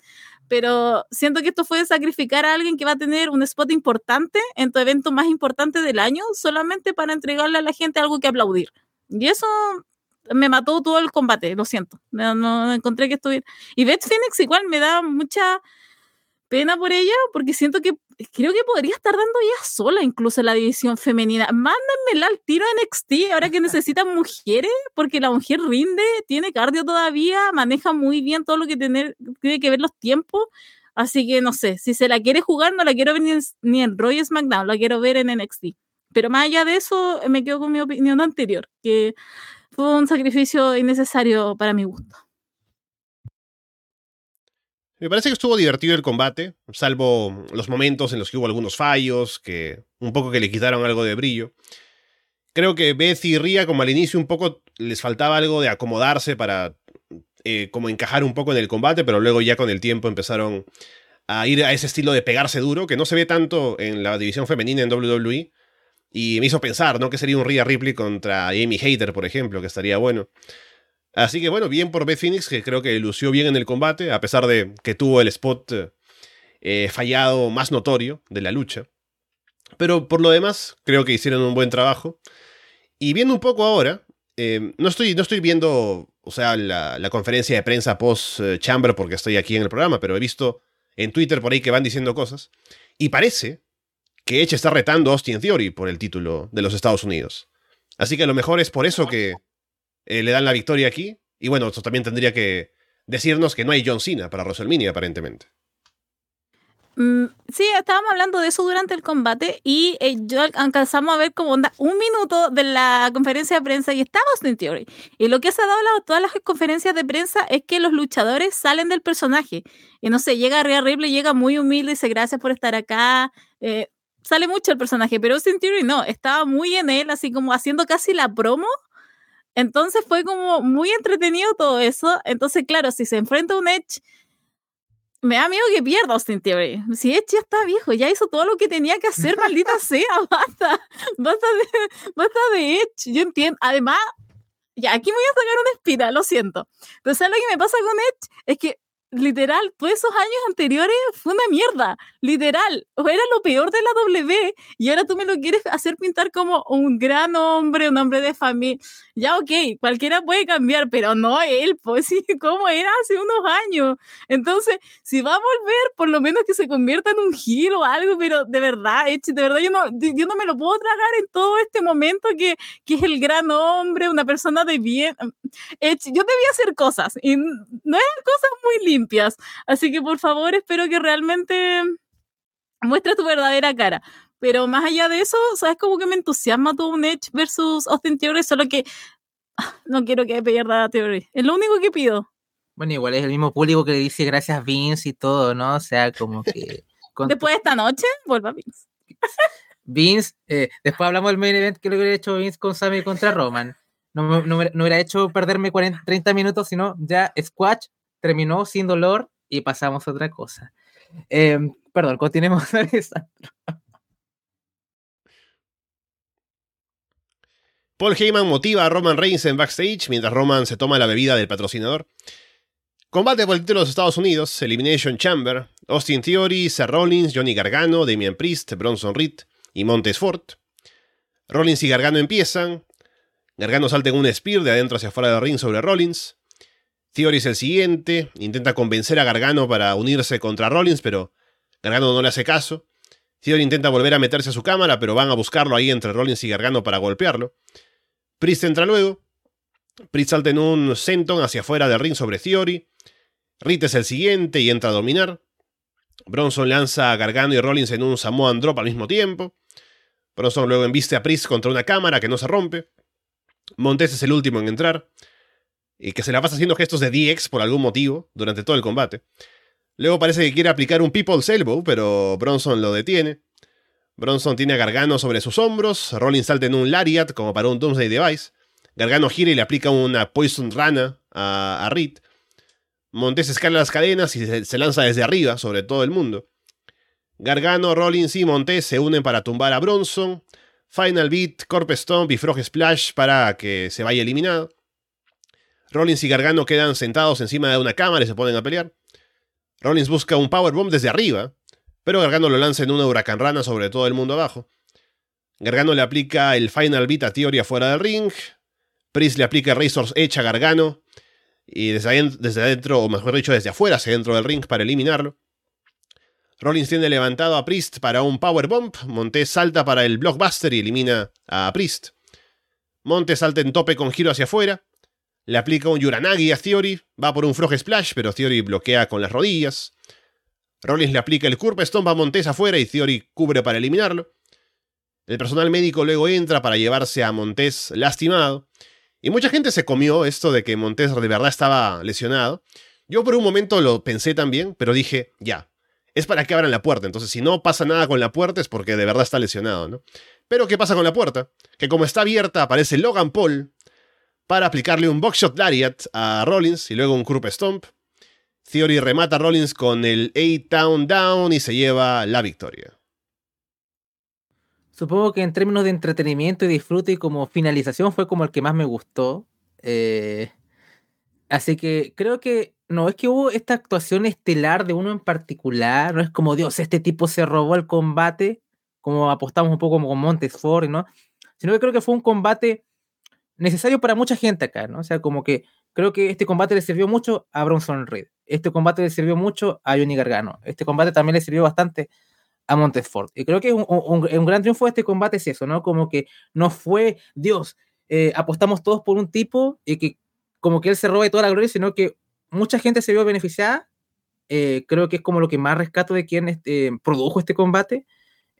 Pero siento que esto fue sacrificar a alguien que va a tener un spot importante en tu evento más importante del año solamente para entregarle a la gente algo que aplaudir. Y eso me mató todo el combate, lo siento. No, encontré que estuviera. Y Beth Phoenix igual me da mucha pena por ella, porque siento que creo que podría estar dando ella sola incluso la división femenina. Mándenmela al tiro en NXT ahora que necesitan mujeres, porque la mujer rinde, tiene cardio todavía, maneja muy bien todo lo que tener, tiene que ver los tiempos. Así que no sé, si se la quiere jugar, no la quiero ver ni en, ni en Roy SmackDown, la quiero ver en NXT. Pero más allá de eso, me quedo con mi opinión anterior, que fue un sacrificio innecesario para mi gusto. Me parece que estuvo divertido el combate, salvo los momentos en los que hubo algunos fallos, que un poco que le quitaron algo de brillo. Creo que Beth y Ria, como al inicio, un poco les faltaba algo de acomodarse para eh, como encajar un poco en el combate, pero luego ya con el tiempo empezaron a ir a ese estilo de pegarse duro, que no se ve tanto en la división femenina en WWE, y me hizo pensar, ¿no? Que sería un Rhea Ripley contra Amy Hater, por ejemplo, que estaría bueno. Así que bueno, bien por Beth Phoenix, que creo que lució bien en el combate, a pesar de que tuvo el spot eh, fallado más notorio de la lucha. Pero por lo demás, creo que hicieron un buen trabajo. Y viendo un poco ahora, eh, no, estoy, no estoy viendo, o sea, la, la conferencia de prensa post-chamber porque estoy aquí en el programa, pero he visto en Twitter por ahí que van diciendo cosas. Y parece que Edge está retando a Austin Theory por el título de los Estados Unidos. Así que a lo mejor es por eso que eh, le dan la victoria aquí. Y bueno, esto también tendría que decirnos que no hay John Cena para WrestleMania, aparentemente. Mm, sí, estábamos hablando de eso durante el combate y eh, yo alcanzamos a ver como un minuto de la conferencia de prensa y estaba Austin Theory. Y lo que se ha dado a todas las conferencias de prensa es que los luchadores salen del personaje. Y no sé, llega Rhea Ripley, llega muy humilde y dice gracias por estar acá. Eh, sale mucho el personaje, pero Austin Theory no, estaba muy en él, así como haciendo casi la promo. Entonces fue como muy entretenido todo eso. Entonces, claro, si se enfrenta a un Edge, me da miedo que pierda Austin Theory. Si Edge ya está viejo, ya hizo todo lo que tenía que hacer, maldita *laughs* sea, basta, basta de, basta de Edge. Yo entiendo. Además, ya aquí me voy a sacar una espina, lo siento. Pero ¿sabes lo que me pasa con Edge? Es que literal, todos esos años anteriores fue una mierda, literal, era lo peor de la W y ahora tú me lo quieres hacer pintar como un gran hombre, un hombre de familia. Ya, ok, cualquiera puede cambiar, pero no él, pues *laughs* sí, como era hace unos años. Entonces, si va a volver, por lo menos que se convierta en un giro o algo, pero de verdad, de verdad, yo no, yo no me lo puedo tragar en todo este momento que, que es el gran hombre, una persona de bien. yo debía hacer cosas y no eran cosas muy limpias Así que por favor, espero que realmente muestre tu verdadera cara. Pero más allá de eso, ¿sabes cómo que me entusiasma todo un Edge versus Austin Theory? Solo que ah, no quiero que pierda Theory. Es lo único que pido. Bueno, igual es el mismo público que le dice gracias Vince y todo, ¿no? O sea, como que... *laughs* Después de esta noche, vuelva Vince. Vince, eh, después hablamos del main event que lo hubiera hecho Vince con Sammy contra Roman. No, no, no hubiera hecho perderme 40, 30 minutos, sino ya Squash terminó sin dolor y pasamos a otra cosa. Em, perdón, continuemos, Paul Heyman motiva a Roman Reigns en backstage mientras Roman se toma la bebida del patrocinador. Combate por el título de los Estados Unidos, Elimination Chamber, Austin Theory, Seth Rollins, Johnny Gargano, Damian Priest, Bronson Reed y Montes Ford. Rollins y Gargano empiezan. Gargano salta en un spear de adentro hacia afuera del ring sobre Rollins. Theory es el siguiente, intenta convencer a Gargano para unirse contra Rollins, pero Gargano no le hace caso. Theory intenta volver a meterse a su cámara, pero van a buscarlo ahí entre Rollins y Gargano para golpearlo. Priest entra luego. Priest salta en un senton hacia afuera del ring sobre Theory. Reed es el siguiente y entra a dominar. Bronson lanza a Gargano y Rollins en un Samoan Drop al mismo tiempo. Bronson luego embiste a Priest contra una cámara que no se rompe. Montes es el último en entrar. Y que se la pasa haciendo gestos de DX por algún motivo durante todo el combate. Luego parece que quiere aplicar un People's Elbow, pero Bronson lo detiene. Bronson tiene a Gargano sobre sus hombros. Rollins salta en un Lariat como para un Doomsday Device. Gargano gira y le aplica una Poison Rana a, a Reed. Montes escala las cadenas y se, se lanza desde arriba sobre todo el mundo. Gargano, Rollins y Montes se unen para tumbar a Bronson. Final Beat, Corp Stomp y Frog Splash para que se vaya eliminado. Rollins y Gargano quedan sentados encima de una cámara y se ponen a pelear. Rollins busca un Powerbomb desde arriba, pero Gargano lo lanza en una huracán rana sobre todo el mundo abajo. Gargano le aplica el Final Beat a Theory afuera del ring. Priest le aplica Razor's Edge a Gargano. Y desde, adentro, o mejor dicho, desde afuera hacia dentro del ring para eliminarlo. Rollins tiene levantado a Priest para un Powerbomb. Montes salta para el Blockbuster y elimina a Priest. Montes salta en tope con giro hacia afuera. Le aplica un Yuranagi a Theory. Va por un Frog Splash, pero Theory bloquea con las rodillas. Rollins le aplica el Curve Stomp a Montes afuera y Theory cubre para eliminarlo. El personal médico luego entra para llevarse a Montes lastimado. Y mucha gente se comió esto de que Montes de verdad estaba lesionado. Yo por un momento lo pensé también, pero dije, ya, es para que abran la puerta. Entonces, si no pasa nada con la puerta es porque de verdad está lesionado, ¿no? Pero, ¿qué pasa con la puerta? Que como está abierta, aparece Logan Paul para aplicarle un Boxshot Lariat a Rollins y luego un Krupp Stomp. Theory remata a Rollins con el A-Town Down y se lleva la victoria. Supongo que en términos de entretenimiento y disfrute y como finalización fue como el que más me gustó. Eh, así que creo que no es que hubo esta actuación estelar de uno en particular, no es como Dios, este tipo se robó el combate, como apostamos un poco como con Montesfort, ¿no? Sino que creo que fue un combate necesario para mucha gente acá, ¿no? O sea, como que creo que este combate le sirvió mucho a Bronson Reed, este combate le sirvió mucho a Johnny Gargano, este combate también le sirvió bastante a Montesfort. Y creo que un, un, gran triunfo de este combate es eso, ¿no? Como que no fue, Dios, eh, apostamos todos por un tipo y que como que él se robe toda la gloria, sino que mucha gente se vio beneficiada. Eh, creo que es como lo que más rescato de quien este, produjo este combate.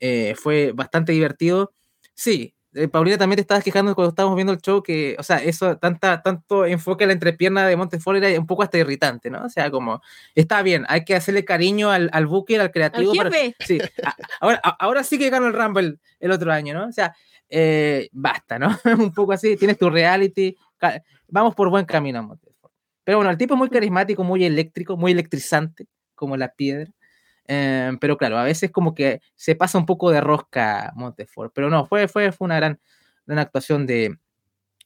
Eh, fue bastante divertido. Sí, eh, Paulina también te estabas quejando cuando estábamos viendo el show que, o sea, eso, tanta, tanto enfoque a la entrepierna de Montefort era un poco hasta irritante, ¿no? O sea, como, está bien, hay que hacerle cariño al, al Booker, al creativo. Al para- sí, a- ahora, a- ahora sí que ganó el Rumble el otro año, ¿no? O sea, eh, basta, ¿no? *laughs* un poco así, tienes tu reality, vamos por buen camino, Montefort. Pero bueno, el tipo es muy carismático, muy eléctrico, muy electrizante, como la piedra. Eh, pero claro, a veces como que se pasa un poco de rosca Montefort. Pero no, fue, fue, fue una gran, gran actuación de,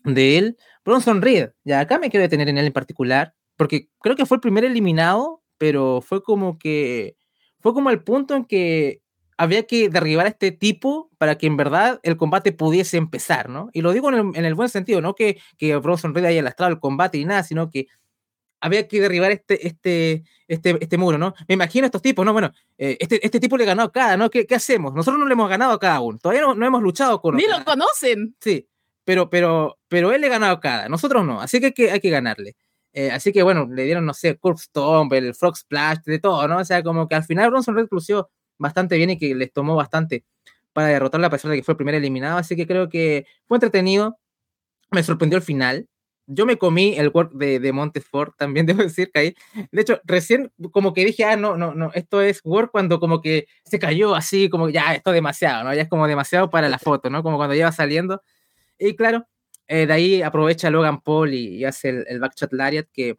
de él. Bronson Reed, ya acá me quiero detener en él en particular, porque creo que fue el primer eliminado, pero fue como que fue como el punto en que había que derribar a este tipo para que en verdad el combate pudiese empezar, ¿no? Y lo digo en el, en el buen sentido, no que, que Bronson Reed haya lastrado el combate y nada, sino que había que derribar este, este, este, este muro, ¿no? Me imagino estos tipos, ¿no? Bueno, eh, este, este tipo le ganó a cada, ¿no? ¿Qué, ¿Qué hacemos? Nosotros no le hemos ganado a cada uno, todavía no, no hemos luchado con Ni lo conocen. Sí, pero, pero, pero él le ganó a cada, nosotros no, así que hay que, hay que ganarle. Eh, así que bueno, le dieron, no sé, Corpse Stomp, el Frog Splash, de todo, ¿no? O sea, como que al final Bronson Reed lució bastante bien y que les tomó bastante para derrotarle a pesar de que fue el primer eliminado, así que creo que fue entretenido, me sorprendió el final. Yo me comí el work de, de Montefort, también *laughs* debo decir que ahí. De hecho, recién como que dije, ah, no, no, no, esto es work cuando como que se cayó así, como ya, esto es demasiado, ¿no? Ya es como demasiado para la foto, ¿no? Como cuando lleva saliendo. Y claro, eh, de ahí aprovecha Logan Paul y, hace el, el Lariat, que,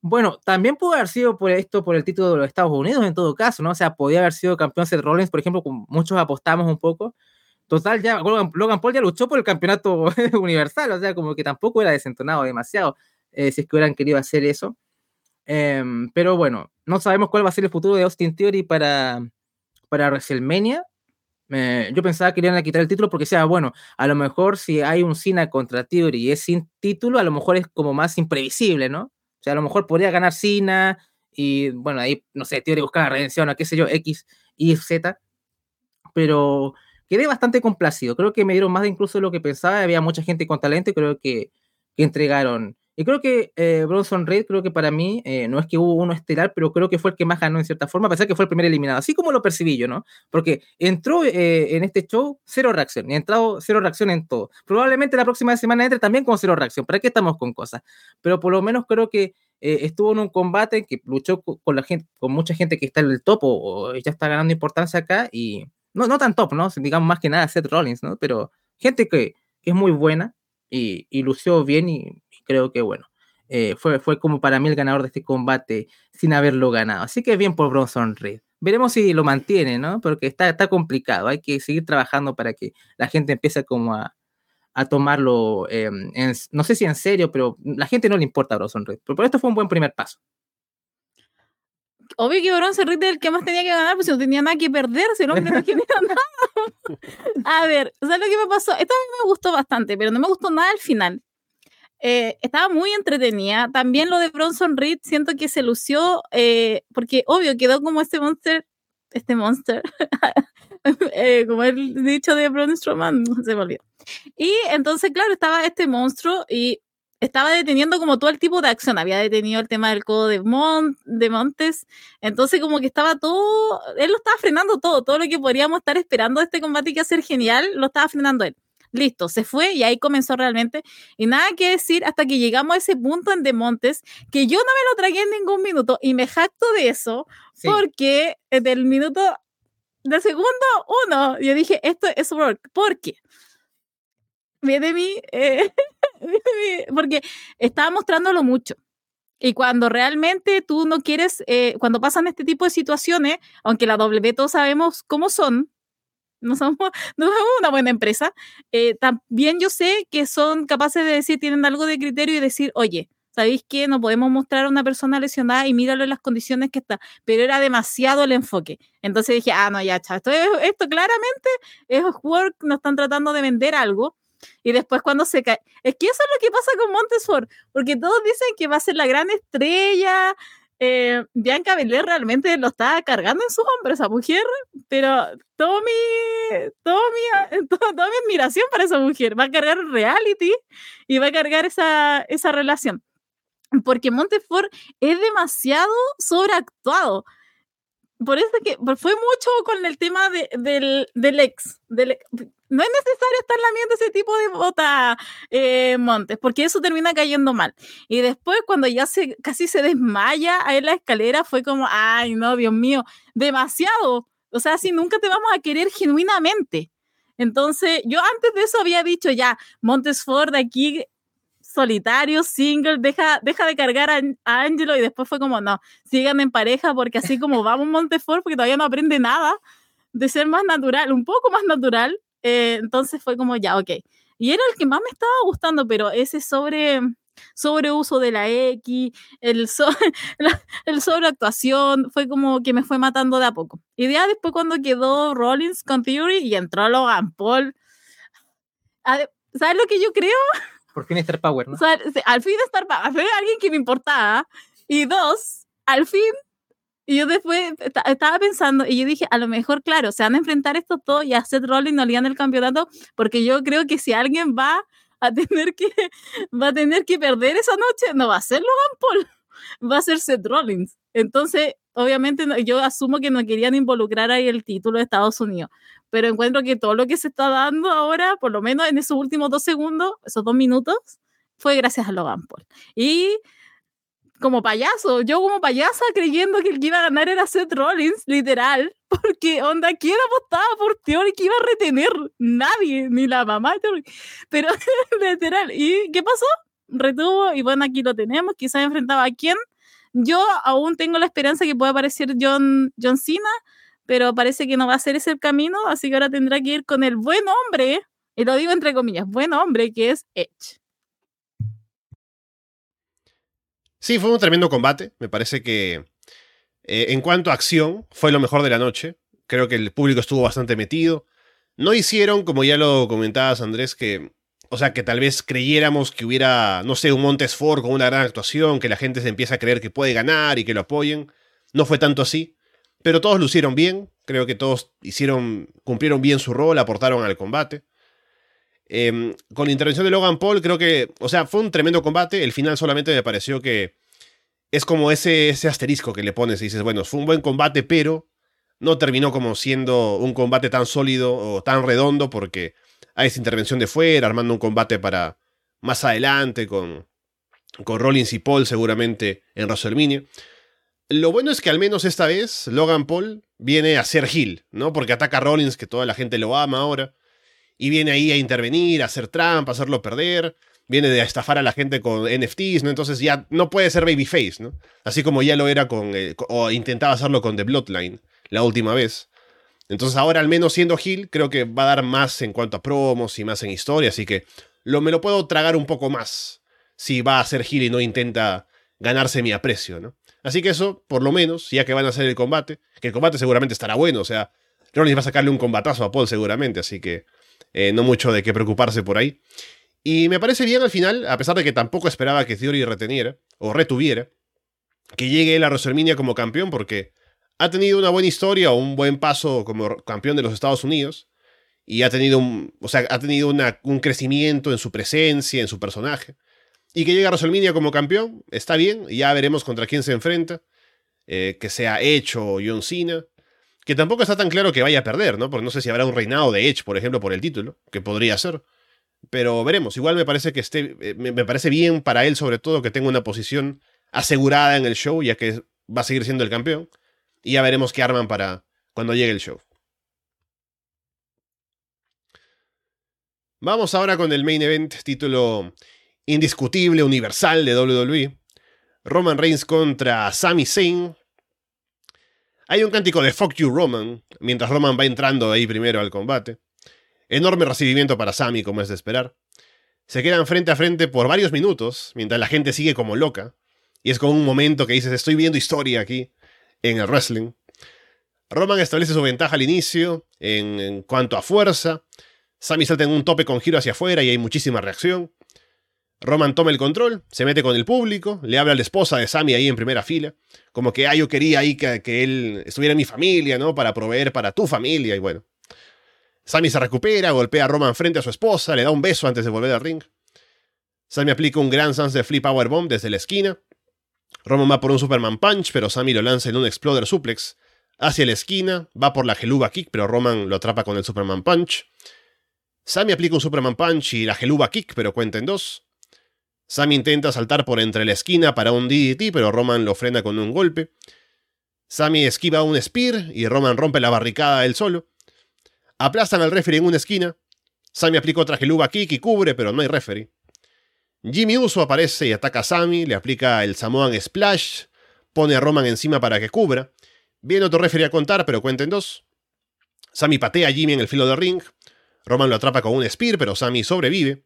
bueno, también pudo haber sido por esto, por el título de los Estados Unidos en todo caso, ¿no? O sea, podía haber sido campeón Seth Rollins, por ejemplo, como muchos apostamos un poco. Total, ya Logan, Logan Paul ya luchó por el campeonato *laughs* universal, o sea, como que tampoco era desentonado demasiado eh, si es que hubieran querido hacer eso. Em, pero bueno, no sabemos cuál va a ser el futuro de Austin Theory para, para WrestleMania. Eh, yo pensaba que iban a quitar el título porque sea, bueno, a lo mejor si hay un Cena contra Theory y es sin título, a lo mejor es como más imprevisible, ¿no? O sea, a lo mejor podría ganar Cena y, bueno, ahí, no sé, Theory buscar redención o qué sé yo, X, Y, Z. Pero quedé bastante complacido. Creo que me dieron más de incluso de lo que pensaba. Había mucha gente con talento y creo que, que entregaron Y creo que eh, Bronson Reed, creo que para mí, eh, no es que hubo uno estelar, pero creo que fue el que más ganó en cierta forma, a pesar que fue el primer eliminado, así como lo percibí yo, ¿no? Porque entró eh, en este show cero reacción, y ha entrado cero reacción en todo. Probablemente la próxima semana entre también con cero reacción, ¿para qué estamos con cosas? Pero por lo menos creo que estuvo en un combate que luchó con, la gente, con mucha gente que está en el top o, ya está ganando importancia acá, y no, no tan top, ¿no? Digamos más que nada Seth Rollins, ¿no? Pero gente que, es muy buena y, y lució bien y creo que bueno, eh, fue, fue como para mí el ganador de este combate sin haberlo ganado. Así que bien por Bronson Reed. Veremos si lo mantiene, ¿no? Porque está, está complicado. Hay que seguir trabajando para que la gente empiece como a, tomarlo, em, no sé si en serio, pero la gente no le importa a Bronson Reed. Pero por esto fue un buen primer paso. Obvio que Bronson Reed es el que más tenía que ganar, pues no tenía nada que perderse, el hombre no tenía *laughs* nada. a ver, ¿sabes lo que me pasó? Esta a mí me gustó bastante, pero no me gustó nada al final. Eh, estaba muy entretenida. También lo de Bronson Reed, siento que se lució, eh, porque obvio quedó como este monster, este monster, *laughs* eh, como el dicho de Braun Strowman, *laughs* se me olvidó. Y entonces, claro, estaba este monstruo y estaba deteniendo como todo el tipo de acción. Había detenido el tema del codo de, de Montes. Entonces, como que estaba todo, él lo estaba frenando todo, todo lo que podríamos estar esperando de este combate que iba a ser genial, lo estaba frenando él. Listo, se fue y ahí comenzó realmente. Y nada que decir hasta que llegamos a ese punto en Demontes que yo no me lo tragué en ningún minuto y me jacto de eso porque del minuto del segundo uno yo dije esto es work. ¿Por qué? Viene mí, eh, *laughs* *laughs* porque estaba mostrándolo mucho. Y cuando realmente tú no quieres, eh, cuando pasan este tipo de situaciones, aunque la W todos sabemos cómo son, no somos, *laughs* no somos una buena empresa, eh, también yo sé que son capaces de decir, tienen algo de criterio y decir, oye, ¿sabéis qué? No podemos mostrar a una persona lesionada y míralo en las condiciones que está, pero era demasiado el enfoque. Entonces dije, ah, no, ya, chaval, esto, esto claramente es work, nos están tratando de vender algo. Y después cuando se cae, es que eso es lo que pasa con Montesfort, porque todos dicen que va a ser la gran estrella, eh, Bianca Belair realmente lo estaba cargando en sus hombros esa mujer, pero todo mi, todo mi, *laughs* toda mi admiración para esa mujer. Va a cargar reality y va a cargar esa, esa relación. Porque Montefort es demasiado sobreactuado por eso que fue mucho con el tema de, del, del, ex, no es necesario estar lamiendo ese tipo de bota, eh, Montes, porque eso termina cayendo mal. Y después, cuando ya se casi se desmaya ahí en la escalera, fue como, ay, no, Dios mío, demasiado. O sea, si nunca te vamos a querer genuinamente. Entonces, yo antes de eso había dicho ya, Montes Ford aquí solitario, single, deja, deja de cargar a, Angelo y después fue como, no, sigan en pareja porque así como vamos Montefort, porque todavía no aprende nada de ser más natural, un poco más natural, eh, entonces fue como, ya, ok. Y era el que más me estaba gustando, pero ese sobre sobreuso de la X, el, so, *laughs* el sobreactuación, fue como que me fue matando de a poco. Y ya después cuando quedó Rollins con Theory y entró Logan Paul, ¿sabes lo que yo creo? Por fin Star Power, ¿no? O sea, al fin Star Power, al fin alguien que me importaba. Y dos, al fin, y yo después estaba pensando, y yo dije, a lo mejor, claro, se van a enfrentar estos dos y a Seth Rollins no le el campeonato, porque yo creo que si alguien va a tener que, *laughs* va a tener que perder esa noche, no va a ser Logan Paul, *laughs* va a ser Seth Rollins. Entonces, obviamente, yo asumo que no querían involucrar ahí el título de Estados Unidos pero encuentro que todo lo que se está dando ahora, por lo menos en esos últimos dos segundos, esos dos minutos, fue gracias a Logan Paul. Y como payaso, yo como payasa creyendo que el que iba a ganar era Seth Rollins, literal, *laughs* porque onda, ¿quién apostaba por Theory que iba a retener? Nadie, ni la mamá de. Pero *laughs* literal, ¿y qué pasó? Retuvo y bueno, aquí lo tenemos, quizás enfrentaba a quién. Yo aún tengo la esperanza que pueda aparecer John, John Cena, pero parece que no va a ser ese el camino, así que ahora tendrá que ir con el buen hombre, y lo digo entre comillas, buen hombre, que es Edge. Sí, fue un tremendo combate. Me parece que eh, en cuanto a acción, fue lo mejor de la noche. Creo que el público estuvo bastante metido. No hicieron, como ya lo comentabas, Andrés, que. O sea, que tal vez creyéramos que hubiera, no sé, un Montesfort con una gran actuación, que la gente se empieza a creer que puede ganar y que lo apoyen. No fue tanto así. Pero todos lucieron bien, creo que todos hicieron, cumplieron bien su rol, aportaron al combate. Em, con la intervención de Logan Paul, creo que, o sea, fue un tremendo combate. El final solamente me pareció que es como ese, ese asterisco que le pones y dices, bueno, fue un buen combate, pero no terminó como siendo un combate tan sólido o tan redondo porque hay esa intervención de fuera, armando un combate para más adelante con, con Rollins y Paul seguramente en WrestleMania. Lo bueno es que al menos esta vez Logan Paul viene a ser Hill, ¿no? Porque ataca a Rollins, que toda la gente lo ama ahora, y viene ahí a intervenir, a hacer trampa, a hacerlo perder, viene de estafar a la gente con NFTs, ¿no? Entonces ya no puede ser babyface, ¿no? Así como ya lo era con, eh, o intentaba hacerlo con The Bloodline la última vez. Entonces ahora al menos siendo Hill creo que va a dar más en cuanto a promos y más en historia, así que lo, me lo puedo tragar un poco más si va a ser Hill y no intenta ganarse mi aprecio, ¿no? Así que eso, por lo menos, ya que van a hacer el combate, que el combate seguramente estará bueno, o sea, Rollins va a sacarle un combatazo a Paul seguramente, así que eh, no mucho de qué preocuparse por ahí. Y me parece bien al final, a pesar de que tampoco esperaba que Theory reteniera, o retuviera, que llegue él a WrestleMania como campeón, porque ha tenido una buena historia o un buen paso como campeón de los Estados Unidos, y ha tenido un, o sea, ha tenido un crecimiento en su presencia, en su personaje. Y que llegue a WrestleMania como campeón, está bien, ya veremos contra quién se enfrenta, eh, que sea Edge o John Cena, que tampoco está tan claro que vaya a perder, ¿no? Porque no sé si habrá un reinado de Edge, por ejemplo, por el título, que podría ser. Pero veremos, igual me parece que esté, eh, me parece bien para él sobre todo que tenga una posición asegurada en el show, ya que va a seguir siendo el campeón. Y ya veremos qué arman para cuando llegue el show. Vamos ahora con el main event, título indiscutible, universal de WWE. Roman Reigns contra Sami Zayn. Hay un cántico de Fuck You Roman, mientras Roman va entrando ahí primero al combate. Enorme recibimiento para Sami, como es de esperar. Se quedan frente a frente por varios minutos, mientras la gente sigue como loca. Y es como un momento que dices, estoy viendo historia aquí, en el wrestling. Roman establece su ventaja al inicio, en, en cuanto a fuerza. Sami salta en un tope con giro hacia afuera y hay muchísima reacción. Roman toma el control, se mete con el público, le habla a la esposa de Sammy ahí en primera fila, como que, ah, yo quería ahí que, él estuviera en mi familia, ¿no? Para proveer para tu familia, y bueno. Sammy se recupera, golpea a Roman frente a su esposa, le da un beso antes de volver al ring. Sammy aplica un gran Sans de Flip Powerbomb desde la esquina. Roman va por un Superman Punch, pero Sammy lo lanza en un Exploder Suplex. Hacia la esquina, va por la Geluba Kick, pero Roman lo atrapa con el Superman Punch. Sammy aplica un Superman Punch y la Geluba Kick, pero cuenta en dos. Sammy intenta saltar por entre la esquina para un DDT, pero Roman lo frena con un golpe. Sammy esquiva un Spear y Roman rompe la barricada él solo. Aplastan al referee en una esquina. Sammy aplica otra geluga kick y cubre, pero no hay referee. Jimmy Uso aparece y ataca a Sammy, le aplica el Samoan Splash, pone a Roman encima para que cubra. Viene otro referee a contar, pero cuenta en dos. Sammy patea a Jimmy en el filo del ring. Roman lo atrapa con un Spear, pero Sammy sobrevive.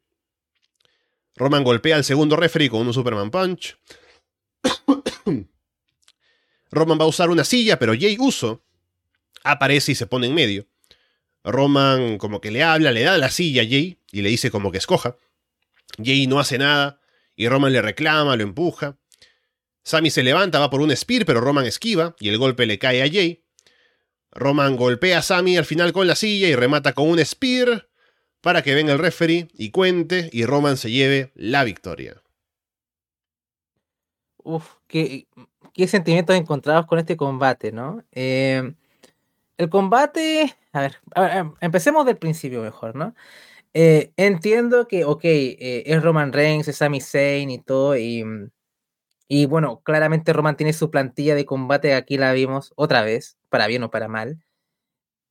Roman golpea al segundo referee con un Superman Punch. *coughs* Roman va a usar una silla, pero Jay Uso aparece y se pone en medio. Roman como que le habla, le da la silla a Jay y le dice como que escoja. Jay no hace nada y Roman le reclama, lo empuja. Sammy se levanta, va por un spear, pero Roman esquiva y el golpe le cae a Jay. Roman golpea a Sammy al final con la silla y remata con un spear, para que venga el referee y cuente y Roman se lleve la victoria. Uf, qué, sentimientos encontrados con este combate, ¿no? Eh, el combate, a ver, a ver, em, empecemos del principio mejor, ¿no? Eh, entiendo que, ok, eh, es Roman Reigns, es Sami Zayn y todo, y, y bueno, claramente Roman tiene su plantilla de combate, aquí la vimos otra vez, para bien o para mal.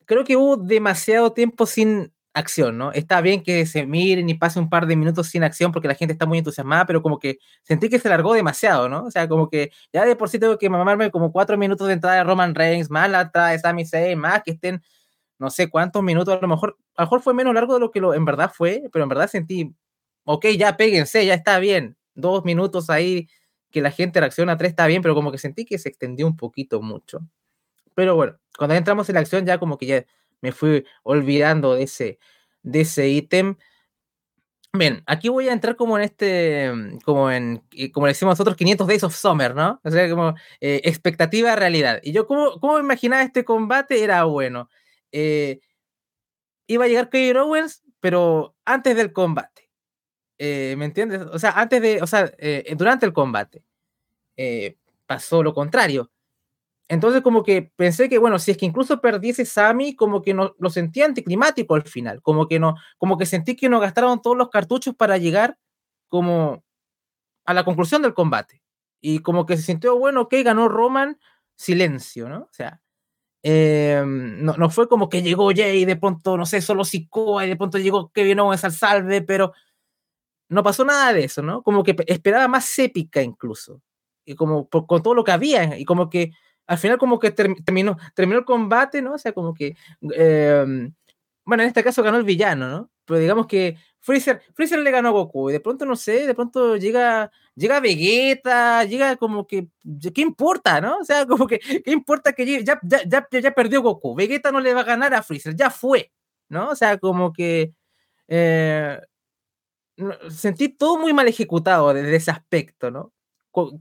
Creo que hubo demasiado tiempo sin acción, ¿no? Está bien que se miren y pase un par de minutos sin acción porque la gente está muy entusiasmada, pero como que sentí que se largó demasiado, ¿no? O sea, como que ya de por sí tengo que mamarme como cuatro minutos de entrada de Roman Reigns, más la entrada de Sami Zayn, más que estén no sé cuántos minutos, a lo mejor, a lo mejor fue menos largo de lo que lo, en verdad fue, pero en verdad sentí, ok, ya péguense, ya está bien, dos minutos ahí que la gente reacciona tres está bien, pero como que sentí que se extendió un poquito mucho. Pero bueno, cuando entramos en la acción ya como que ya me fui olvidando de ese, de ese ítem. Bien, aquí voy a entrar como en este, como en, eh, como decimos nosotros, 500 Days of Summer, ¿no? O sea, como eh, expectativa realidad. Y yo, ¿cómo, ¿cómo imaginaba este combate? Era bueno. Eh, iba a llegar Kevin Owens, pero antes del combate. ¿Me entiendes? O sea, antes de, o sea, durante el combate. Pasó lo contrario. Entonces, como que pensé que, bueno, si es que incluso perdiese Sammy, como que no, lo sentía anticlimático al final. Como que no, como que sentí que no gastaron todos los cartuchos para llegar como a la conclusión del combate. Y como que se sintió, bueno, ok, ganó Roman, silencio, ¿no? O sea, em, no, no, fue como que llegó Jay y de pronto, no sé, solo Sikoa y de pronto llegó Kevin Owens al salve, pero no pasó nada de eso, ¿no? Como que esperaba más épica incluso. Y como con todo lo que había, y como que al final como que terminó, terminó el combate, ¿no? O sea, como que, em, bueno, en este caso ganó el villano, ¿no? Pero digamos que Freezer, Freezer le ganó a Goku y de pronto, no sé, de pronto llega, llega Vegeta, llega como que, ¿qué importa, no? O sea, *laughs* como que, ¿qué importa que llegue? Ya, ya, ya, ya perdió Goku, Vegeta no le va a ganar a Freezer, ya fue, ¿no? O sea, como que... Eh, sentí todo muy mal ejecutado desde ese aspecto, ¿no?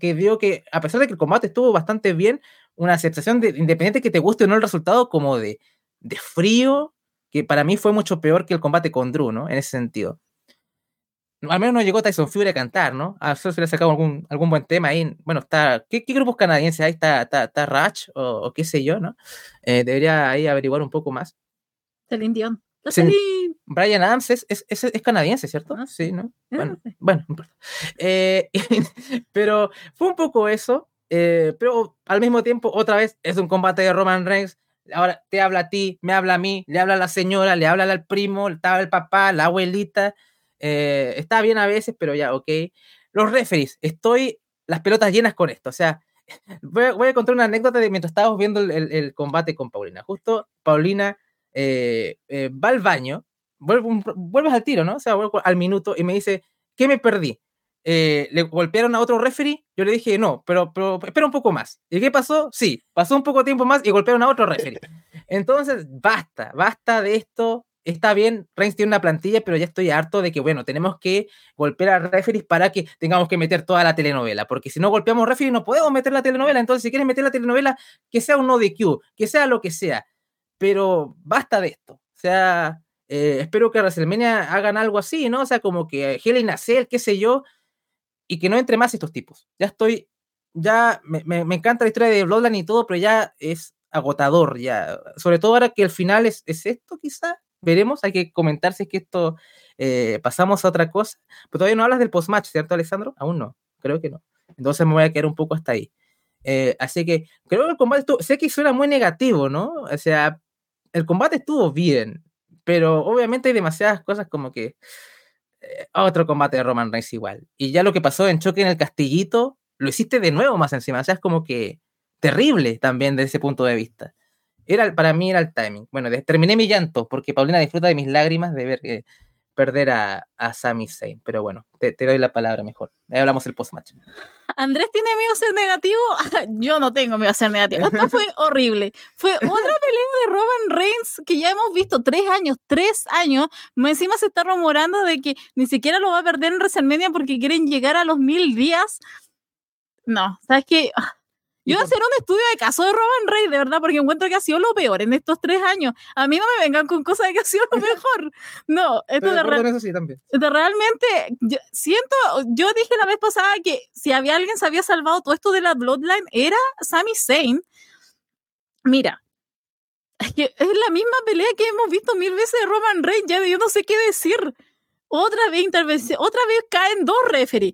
Que veo que, a pesar de que el combate estuvo bastante bien, una aceptación de, independiente que te guste o no el resultado, como de, de frío, que para mí fue mucho peor que el combate con Drew, ¿no? En ese sentido. Al menos no llegó Tyson Fury a cantar, ¿no? A eso se le ha sacado algún, algún buen tema ahí. Bueno, está. ¿Qué, qué grupos canadienses ahí está? ¿Está, está Ratch o, qué sé yo, no? Eh, debería ahí averiguar un poco más. El Dion. Brian Adams es, es, es, canadiense, ¿cierto? Ah, sí, ¿no? Ah, bueno, bueno, no importa. Eh, *laughs* pero fue un poco eso. Eh, pero al mismo tiempo, otra vez, es un combate de Roman Reigns. Ahora te habla a ti, me habla a mí, le habla a la señora, le habla al primo, le habla al papá, la abuelita. Eh, está bien a veces, pero ya, ok. Los referees, estoy las pelotas llenas con esto. O sea, *laughs* voy a, voy a contar una anécdota de mientras estábamos viendo el, combate con Paulina. Justo Paulina eh, va al baño, vuelve, vuelves al tiro, ¿no? O sea, al minuto y me dice, ¿qué me perdí? Eh, le golpearon a otro referee, yo le dije no, pero, pero espera un poco más. ¿Y qué pasó? Sí, pasó un poco tiempo más y golpearon a otro referee. *laughs* Entonces, basta, basta de esto. Está bien, Reigns tiene una plantilla, pero ya estoy harto de que, bueno, tenemos que golpear a referees para que tengamos que meter toda la telenovela, porque si no golpeamos referees no podemos meter la telenovela, entonces si quieres meter la telenovela, que sea un no de Q, que sea lo que sea, pero basta de esto. O sea, eh, espero que WrestleMania hagan algo así, ¿no? O sea, como que Helen Nacel, qué sé yo, y que no entre más estos tipos. Ya estoy, ya me, me, encanta la historia de Bloodline y todo, pero ya es agotador, ya. Sobre todo ahora que el final es, es esto, quizá. Veremos, hay que comentar si es que esto eh, pasamos a otra cosa. Pero todavía no hablas del post-match, ¿cierto, Alessandro? Aún no, creo que no. Entonces me voy a quedar un poco hasta ahí. Eh, así que creo que el combate estuvo, sé que suena muy negativo, ¿no? O sea, el combate estuvo bien, pero obviamente hay demasiadas cosas como que otro combate de Roman Reigns igual. Y ya lo que pasó en choque en el castillito, lo hiciste de nuevo más encima. O sea, es como que terrible también desde ese punto de vista. Era, para mí era el timing. Bueno, terminé mi llanto porque Paulina disfruta de mis lágrimas de ver que perder a, a Sami Zayn. Pero bueno, te, doy la palabra mejor. Ahí hablamos el post-match. Andrés tiene miedo a ser negativo. *laughs* Yo no tengo miedo a ser negativo. Esto fue *laughs* horrible. Fue otra pelea de Roman Reigns que ya hemos visto tres años, tres años. Encima se está rumorando de que ni siquiera lo va a perder en WrestleMania porque quieren llegar a los mil días. No, ¿sabes qué? Yo hacer un estudio de caso de Roman Reigns, de verdad, porque encuentro que ha sido lo peor en estos tres años. A mí no me vengan con cosas de que ha sido lo *laughs* mejor. No, esto de, realmente, yo siento, yo dije la vez pasada que si había alguien se había salvado todo esto de la Bloodline, era Sami Zayn. Mira, es que es la misma pelea que hemos visto mil veces de Roman Reigns, ya yo no sé qué decir. Otra vez intervención, otra vez caen dos referees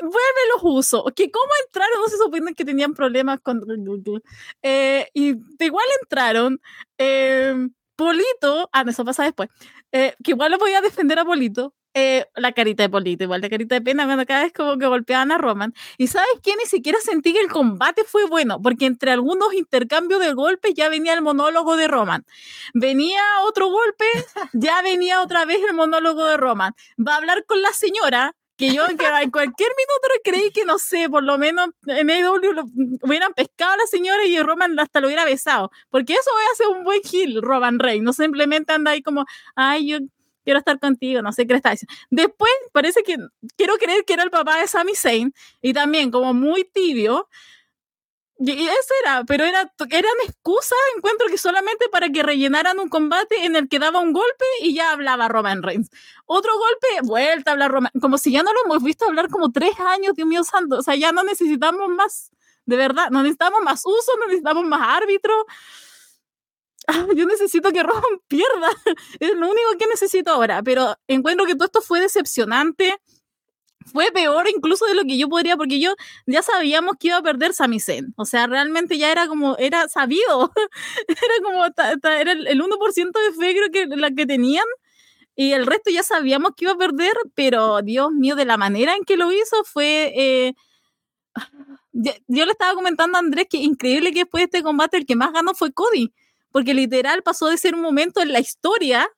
vuelve los usos. Que cómo entraron, no se supone que tenían problemas con... *laughs* Eh, y de igual entraron. Eh, Polito, ah, eso pasa después, eh, que igual lo voy a defender a Polito, eh, la carita de Polito, igual la carita de pena cuando cada vez como que golpeaban a Roman. Y sabes qué, ni siquiera sentí que el combate fue bueno, porque entre algunos intercambios de golpes ya venía el monólogo de Roman. Venía otro golpe, ya venía otra vez el monólogo de Roman. Va a hablar con la señora, que yo que en cualquier minuto creí que, no sé, por lo menos en AEW hubieran pescado a la señora y Roman hasta lo hubiera besado. Porque eso hacer un buen heel, Roman Reigns. No simplemente anda ahí como, ay, yo quiero estar contigo, no sé qué está diciendo. Después parece que quiero creer que era el papá de Sami Zayn y también como muy tibio. Y eso era, pero era, eran excusas, encuentro que solamente para que rellenaran un combate en el que daba un golpe y ya hablaba Roman Reigns. Otro golpe, vuelta a hablar Roman, como si ya no lo hemos visto hablar como tres años, Dios mío santo, o sea, ya no necesitamos más, de verdad, no necesitamos más uso, no necesitamos más árbitro. Ah, yo necesito que Roman *laughs* pierda, es lo único que necesito ahora, pero encuentro que todo esto fue decepcionante fue peor incluso de lo que yo podría, porque yo ya sabíamos que iba a perder Sami Zayn. O sea, realmente ya era como, era sabido. *laughs* era como, era el 1% de fe creo que la que tenían. Y el resto ya sabíamos que iba a perder, pero Dios mío, de la manera en que lo hizo fue... Eh, yo le estaba comentando a Andrés que increíble que después de este combate el que más ganó fue Cody, porque literal pasó de ser un momento en la historia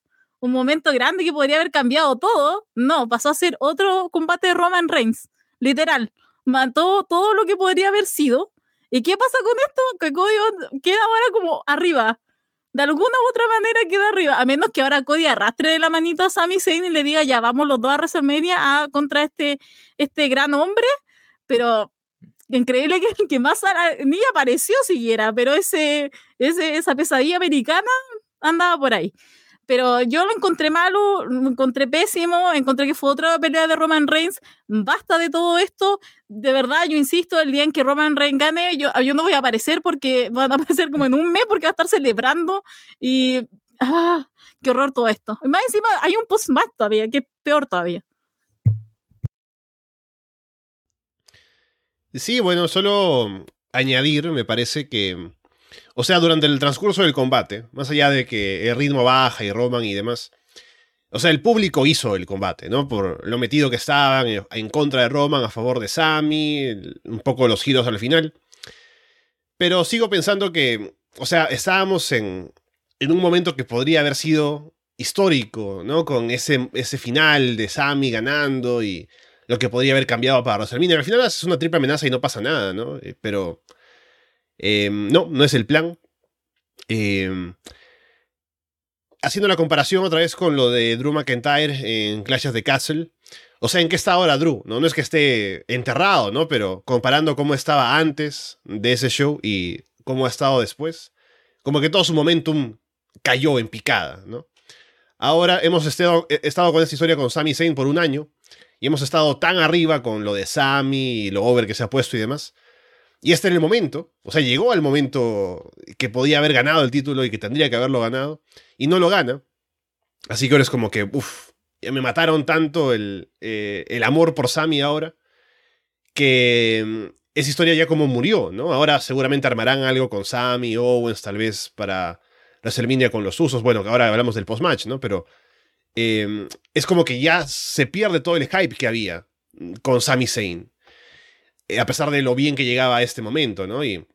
un momento grande que podría haber cambiado todo, no, pasó a ser otro combate de Roman Reigns, literal. Mató todo lo que podría haber sido. ¿Y qué pasa con esto? Que Cody queda ahora como arriba. De alguna u otra manera queda arriba. A menos que ahora Cody arrastre de la manito a Sami Zayn y le diga, ya vamos los dos a WrestleMania a, contra este, este gran hombre. Pero increíble que, que más ni apareció siquiera, pero ese, ese, esa pesadilla americana andaba por ahí. Pero yo lo encontré malo, lo encontré pésimo, encontré que fue otra pelea de Roman Reigns. Basta de todo esto. De verdad, yo insisto, el día en que Roman Reigns gane, yo, yo no voy a aparecer porque van a aparecer como en un mes porque va a estar celebrando. Y. ¡Ah! ¡Qué horror todo esto! Y más encima hay un post-match todavía, que es peor todavía. Sí, bueno, solo añadir, me parece que o sea, durante el transcurso del combate, más allá de que el ritmo baja y Roman y demás, o sea, el público hizo el combate, ¿no? Por lo metido que estaban en contra de Roman, a favor de Sami, un poco los giros al final. Pero sigo pensando que, o sea, estábamos en, en un momento que podría haber sido histórico, ¿no? Con ese, ese final de Sami ganando y lo que podría haber cambiado para WrestleMania. Al final es una triple amenaza y no pasa nada, ¿no? Eh, pero Em, no, no es el plan. Em, haciendo la comparación otra vez con lo de Drew McIntyre en Clash of the Castle. O sea, ¿en qué está ahora Drew? No, no es que esté enterrado, ¿no? Pero comparando cómo estaba antes de ese show y cómo ha estado después, como que todo su momentum cayó en picada, ¿no? Ahora hemos estado, estado con esta historia con Sami Zayn por un año y hemos estado tan arriba con lo de Sami y lo over que se ha puesto y demás, y este era el momento, o sea, llegó al momento que podía haber ganado el título y que tendría que haberlo ganado, y no lo gana. Así que ahora es como que, uff, me mataron tanto el, eh, el amor por Sammy ahora, que mm, esa historia ya como murió, ¿no? Ahora seguramente armarán algo con Sammy, Owens, tal vez para WrestleMania con los usos. Bueno, ahora hablamos del post-match, ¿no? Pero em, es como que ya se pierde todo el hype que había con Sami Zayn. Eh, a pesar de lo bien que llegaba a este momento, ¿no? Y,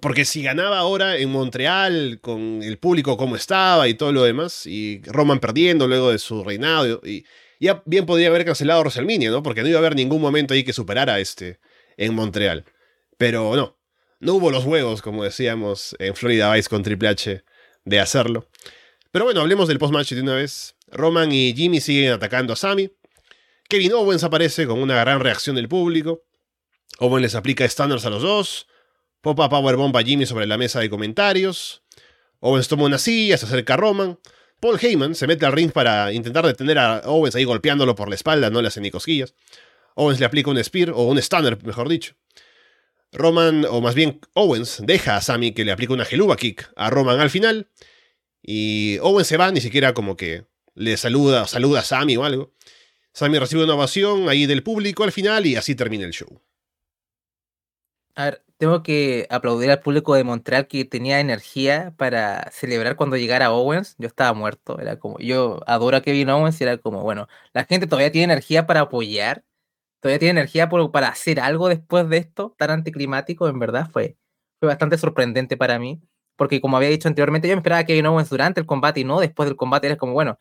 porque si ganaba ahora en Montreal, con el público como estaba y todo lo demás, y Roman perdiendo luego de su reinado, y ya bien podría haber cancelado WrestleMania, ¿no? Porque no iba a haber ningún momento ahí que superara este en Montreal. Pero no, no hubo los huevos, como decíamos en Florida Vice con Triple H, de hacerlo. Pero bueno, hablemos del post-match de una vez. Roman y Jimmy siguen atacando a Sami. Kevin Owens aparece con una gran reacción del público. Owen les aplica standards a los dos. Popa Powerbomb a Jimmy sobre la mesa de comentarios. Owens toma una silla, se acerca a Roman. Paul Heyman se mete al ring para intentar detener a Owens ahí golpeándolo por la espalda, no le hace ni. Owens le aplica un spear, o un stunner, mejor dicho. Roman, o más bien Owens, deja a Sammy que le aplica una geluba kick a Roman al final. Y Owens se va, ni siquiera como que le saluda, saluda a Sammy o algo. Sammy recibe una ovación ahí del público al final y así termina el show. A ver, tengo que aplaudir al público de Montreal que tenía energía para celebrar cuando llegara Owens. Yo estaba muerto, era como, yo adoro a Kevin Owens y era como, bueno, la gente todavía tiene energía para apoyar, todavía tiene energía para hacer algo después de esto tan anticlimático, en verdad fue, fue bastante sorprendente para mí, porque como había dicho anteriormente, yo me esperaba a Kevin Owens durante el combate y no después del combate, era como, bueno,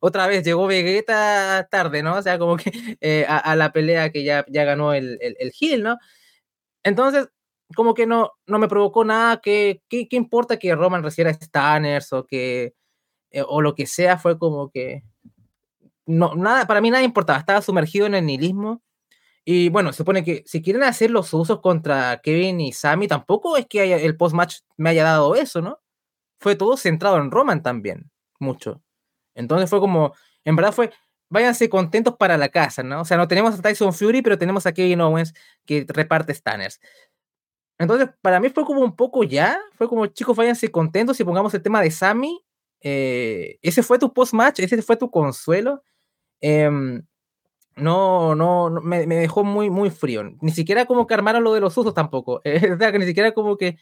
otra vez llegó Vegeta tarde, ¿no? O sea, como que *laughs* eh, a, la pelea que ya, ya ganó el, el, el Hill, ¿no? Entonces, como que no, no me provocó nada, que, ¿qué importa que Roman recibiera Stanners o que, eh, o lo que sea, fue como que, no, nada, para mí nada importaba, estaba sumergido en el nihilismo Y bueno, se supone que si quieren hacer los usos contra Kevin y Sammy, tampoco es que el post-match me haya dado eso, ¿no? Fue todo centrado en Roman también, mucho. Entonces fue como, en verdad fue, váyanse contentos para la casa, ¿no? O sea, no tenemos a Tyson Fury, pero tenemos a Kevin Owens que reparte Stanners. Entonces, para mí fue como un poco ya, fue como, chicos, váyanse contentos y pongamos el tema de Sammy. eh, ese fue tu post-match, ese fue tu consuelo. Em, no, no, no, me, dejó muy, muy frío. Ni siquiera como que armaron lo de los usos tampoco. *laughs* que ni siquiera como que.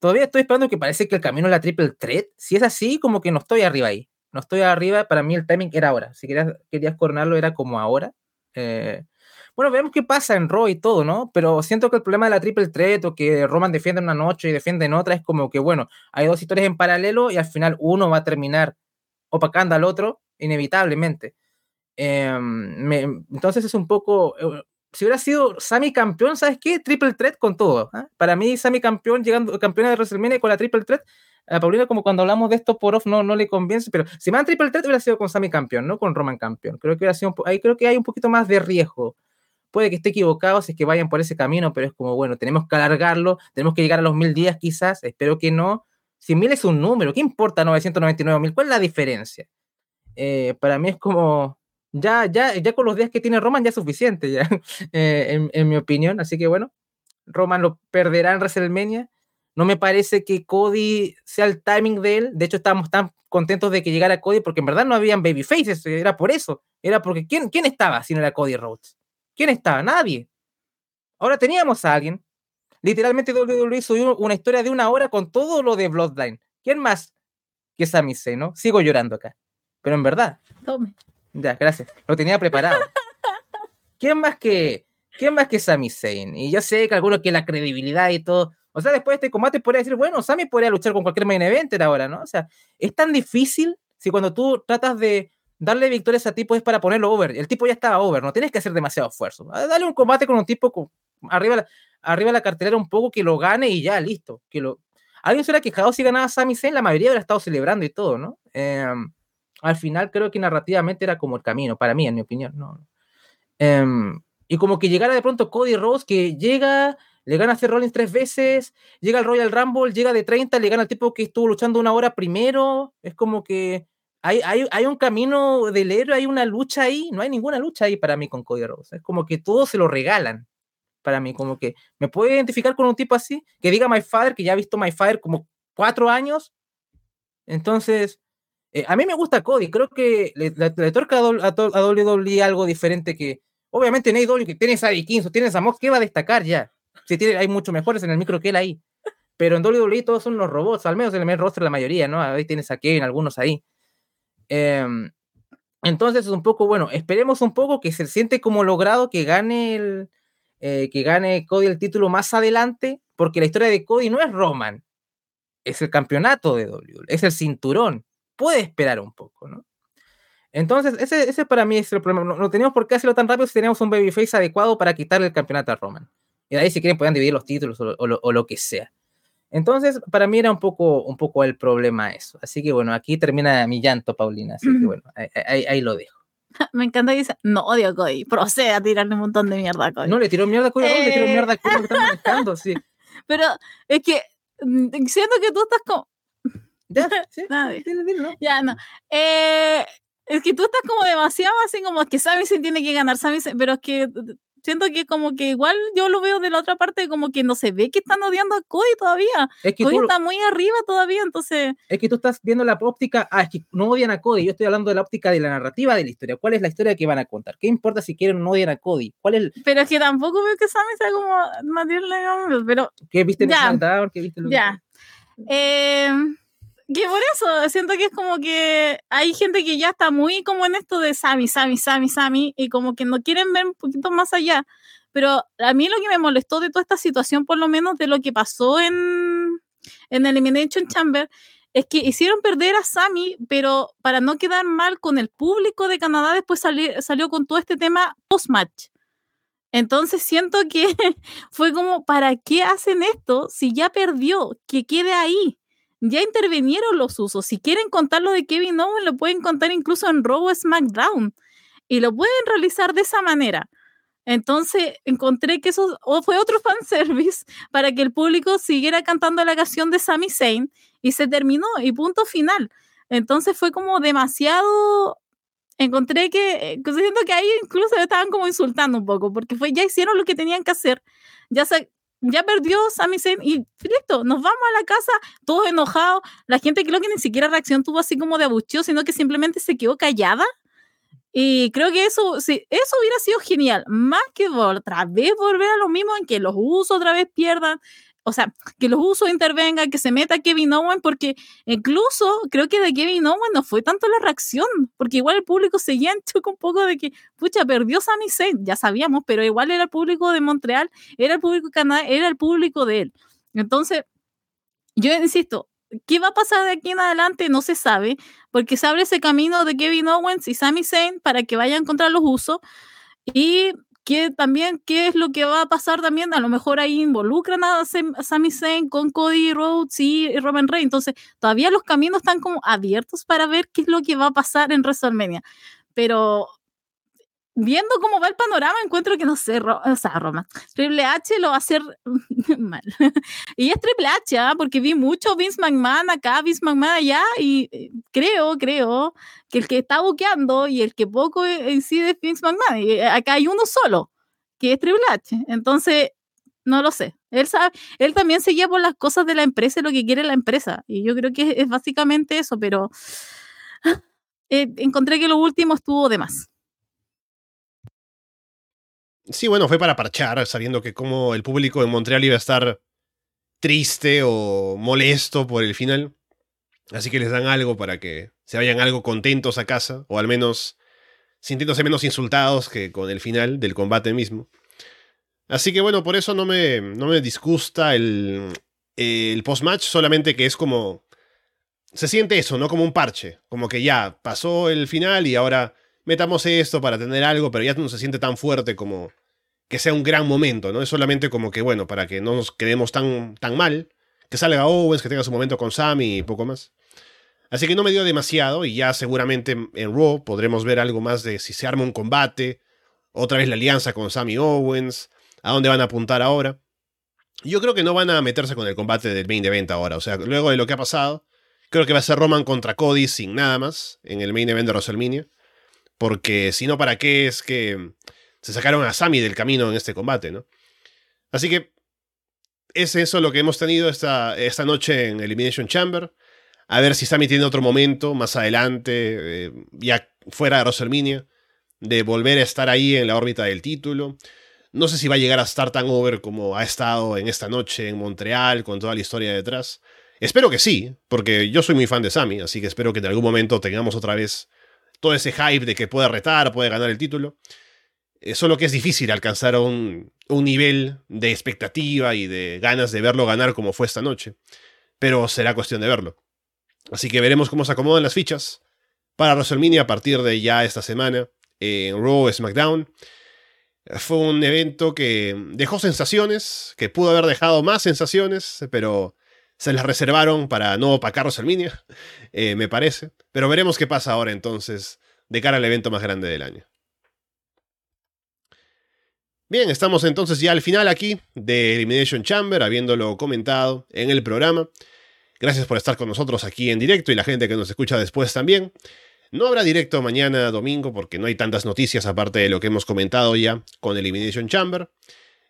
Todavía estoy esperando que parece que el camino es la triple threat. Si es así, como que no estoy arriba ahí. No estoy arriba. Para mí el timing era ahora. Si querías, coronarlo, era como ahora. Eh, bueno, veremos qué pasa en Raw y todo, ¿no? Pero siento que el problema de la triple threat o que Roman defiende una noche y defiende en otra es como que, bueno, hay dos historias en paralelo y al final uno va a terminar opacando al otro, inevitablemente. Eh, me- entonces es un poco. Si hubiera sido Sammy campeón, ¿sabes qué? Triple threat con todo. ¿ah? Para mí, Sammy campeón, llegando campeona de WrestleMania con la triple threat. A Paulina, como cuando hablamos de esto por off, no, no le convence, pero si me dan triple threat, hubiera sido con Sammy campeón, no con Roman campeón. Creo que hubiera sido ahí creo que hay un poquito más de riesgo. Puede que esté equivocado si es que vayan por ese camino, pero es como, bueno, tenemos que alargarlo, tenemos que llegar a los mil días quizás, espero que no. Si mil es un número, ¿qué importa 999 mil? ¿Cuál es la diferencia? Eh, para mí es como, ya, ya, ya con los días que tiene Roman ya es suficiente, ya, *laughs* eh, en, en mi opinión. Así que bueno, Roman lo perderá en WrestleMania. No me parece que Cody sea el timing de él. De hecho, estábamos tan contentos de que llegara Cody porque en verdad no habían babyfaces. Era por eso. Era porque ¿quién, quién estaba si no era Cody Rhodes? ¿Quién estaba? Nadie. Ahora teníamos a alguien. Literalmente WWE subió una historia de una hora con todo lo de Bloodline. ¿Quién más que Sami Zayn, no? Sigo llorando acá. Pero en verdad, Tome. Ya, gracias. Lo tenía preparado. ¿Quién más que quién más que Sami Zayn? Y yo sé que algunos que la credibilidad y todo. O sea, después de este combate podría decir, bueno, Sami podría luchar con cualquier main eventer ahora, ¿no? O sea, es tan difícil si cuando tú tratas de darle victorias a tipo es para ponerlo over. El tipo ya estaba over, no tienes que hacer demasiado esfuerzo. Ah, Dale un combate con un tipo con- arriba, arriba la cartelera un poco que lo gane y ya, listo. Que lo... Alguien se hubiera quejado si ganaba Sami Zayn, la mayoría hubiera estado celebrando y todo, ¿no? Em, al final creo que narrativamente era como el camino, para mí, en mi opinión. ¿no? Em, y como que llegara de pronto Cody Rhodes, que llega, le gana a Seth Rollins tres veces, llega al Royal Rumble, llega de 30, le gana al tipo que estuvo luchando una hora primero, es como que hay, hay, hay un camino del héroe, hay una lucha ahí, no hay ninguna lucha ahí para mí con Cody Rhodes, es como que todos se lo regalan. Para mí, como que me puedo identificar con un tipo así, que diga My Father, que ya ha visto My Father como cuatro años. Entonces, eh, a mí me gusta Cody, creo que le, le, toca a, a WWE algo diferente que, obviamente en AEW que tienes a Dickinson, tienes a Mox, ¿qué va a destacar ya? Si tiene, hay muchos mejores en el micro que él ahí. Pero en WWE todos son los robots, al menos en el main roster la mayoría, ¿no? Ahí tienes a Kevin, algunos ahí. Em, entonces es un poco, bueno, esperemos un poco que se siente como logrado que gane el, eh, que gane Cody el título más adelante, porque la historia de Cody no es Roman, es el campeonato de WWE, es el cinturón. Puede esperar un poco, ¿no? Entonces, ese, ese para mí es el problema. No, no tenemos por qué hacerlo tan rápido si tenemos un babyface adecuado para quitarle el campeonato a Roman. Y de ahí, si quieren, pueden dividir los títulos o, lo- o lo, o lo que sea. Entonces, para mí era un poco, un poco el problema eso. Así que bueno, aquí termina mi llanto, Paulina. Así que bueno, ahí, ahí- ahí lo dejo. *laughs* Me encanta que dice, no odio a Cody, procede a tirarle un montón de mierda a Cody. No le tiró mierda a Cody Rhodes, le tiró Eh. mierda a Cody que *laughs* manejando, sí. Pero es que mm, siento que tú estás como... *laughs* Eh, es que tú estás como demasiado así como que Sami Zayn tiene que ganar, Sami Zayn, pero es que siento que como que igual yo lo veo de la otra parte como que no se ve que están odiando a Cody todavía. Es que, Cody tú, está muy arriba todavía, entonces... es que tú estás viendo la óptica. Ah, es que no odian a Cody. Yo estoy hablando de la óptica de la narrativa de la historia. ¿Cuál es la historia que van a contar? ¿Qué importa si quieren o no odian a Cody? ¿Cuál es el, Pero es que tampoco veo que Sami sea como Matilde Gómez, pero ¿Qué viste en Ya. ¿Qué viste lo que- ya. Eh, que por eso siento que es como que hay gente que ya está muy como en esto de Sami, Sami, Sami, Sami, y como que no quieren ver un poquito más allá. Pero a mí lo que me molestó de toda esta situación, por lo menos de lo que pasó en, en Elimination Chamber, es que hicieron perder a Sami, pero para no quedar mal con el público de Canadá, después sali- salió con todo este tema post-match. Entonces siento que *laughs* fue como, ¿para qué hacen esto si ya perdió? Que quede ahí. Ya intervinieron los usos. Si quieren contar lo de Kevin Owens, lo pueden contar incluso en Raw SmackDown. Y lo pueden realizar de esa manera. Entonces encontré que eso fue otro *laughs* fanservice para que el público siguiera cantando la canción de Sami Zayn y se terminó y punto final. Entonces fue como demasiado encontré que, eh, siento que ahí incluso estaban como insultando un poco, porque fue, ya hicieron lo que tenían que hacer, ya se, ya perdió Sami Zayn y listo, nos vamos a la casa todos enojados, la gente creo que ni siquiera reacción tuvo así como de abucheo, sino que simplemente se quedó callada. Y creo que eso, sí, eso hubiera sido genial, más que otra vez volver a lo mismo en que los usos otra vez pierdan, o sea, que los usos intervengan, que se meta Kevin Owen, porque incluso creo que de Kevin Owen no fue tanto la reacción, porque igual el público seguía en choque un poco de que, pucha, perdió Sami Zayn, ya sabíamos, pero igual era el público de Montreal, era el público de Canadá, era el público de él. Entonces, yo insisto, ¿qué va a pasar de aquí en adelante? No se sabe, porque se abre ese camino de Kevin Owens y Sami Zayn para que vayan contra los usos. Y que también, ¿qué es lo que va a pasar también? A lo mejor ahí involucran a Sami Zayn con Cody Rhodes y Roman Reigns. Entonces, todavía los caminos están como abiertos para ver qué es lo que va a pasar en WrestleMania. Pero viendo cómo va el panorama, encuentro que no sé, o sea, Roma, Triple H lo va a hacer *laughs* mal. y es Triple H, ¿ah? porque vi mucho Vince McMahon acá, Vince McMahon allá, y eh, creo, creo que el que está buqueando y el que poco incide es Vince McMahon. Y eh, acá hay uno solo, que es Triple H. Entonces, no lo sé. Él sabe, él también se por las cosas de la empresa y lo que quiere la empresa. Y yo creo que es, básicamente eso, pero eh, encontré que lo último estuvo de más. Sí, bueno, fue para parchar, sabiendo que como el público en Montreal iba a estar triste o molesto por el final. Así que les dan algo para que se vayan algo contentos a casa, o al menos sintiéndose menos insultados que con el final del combate mismo. Así que bueno, por eso no me, no me disgusta el, el post-match, solamente que es como... Se siente eso, ¿no? Como un parche, como que ya pasó el final y ahora metamos esto para tener algo, pero ya no se siente tan fuerte como que sea un gran momento, ¿no? Es solamente como que, bueno, para que no nos quedemos tan, tan mal, que salga Owens, que tenga su momento con Sammy y poco más. Así que no me dio demasiado y ya seguramente en Raw podremos ver algo más de si se arma un combate, otra vez la alianza con Sammy Owens, a dónde van a apuntar ahora. Yo creo que no van a meterse con el combate del main event ahora, o sea, luego de lo que ha pasado, creo que va a ser Roman contra Cody sin nada más en el main event de WrestleMania. Porque si no, ¿para qué es que se sacaron a Sami del camino en este combate, ¿no? Así que es eso lo que hemos tenido esta, esta noche en Elimination Chamber. A ver si Sami tiene otro momento más adelante, eh, ya fuera de WrestleMania, de volver a estar ahí en la órbita del título. No sé si va a llegar a estar tan over como ha estado en esta noche en Montreal, con toda la historia detrás. Espero que sí, porque yo soy muy fan de Sami, así que espero que en algún momento tengamos otra vez todo ese hype de que puede retar, puede ganar el título. Eh, solo que es difícil alcanzar un, un nivel de expectativa y de ganas de verlo ganar como fue esta noche. Pero será cuestión de verlo. Así que veremos cómo se acomodan las fichas para WrestleMania a partir de ya esta semana en Raw SmackDown. Fue un evento que dejó sensaciones, que pudo haber dejado más sensaciones, pero se las reservaron para no opacar WrestleMania, eh, me parece. Pero veremos qué pasa ahora entonces de cara al evento más grande del año. Bien, estamos entonces ya al final aquí de Elimination Chamber, habiéndolo comentado en el programa. Gracias por estar con nosotros aquí en directo y la gente que nos escucha después también. No habrá directo mañana domingo porque no hay tantas noticias aparte de lo que hemos comentado ya con Elimination Chamber.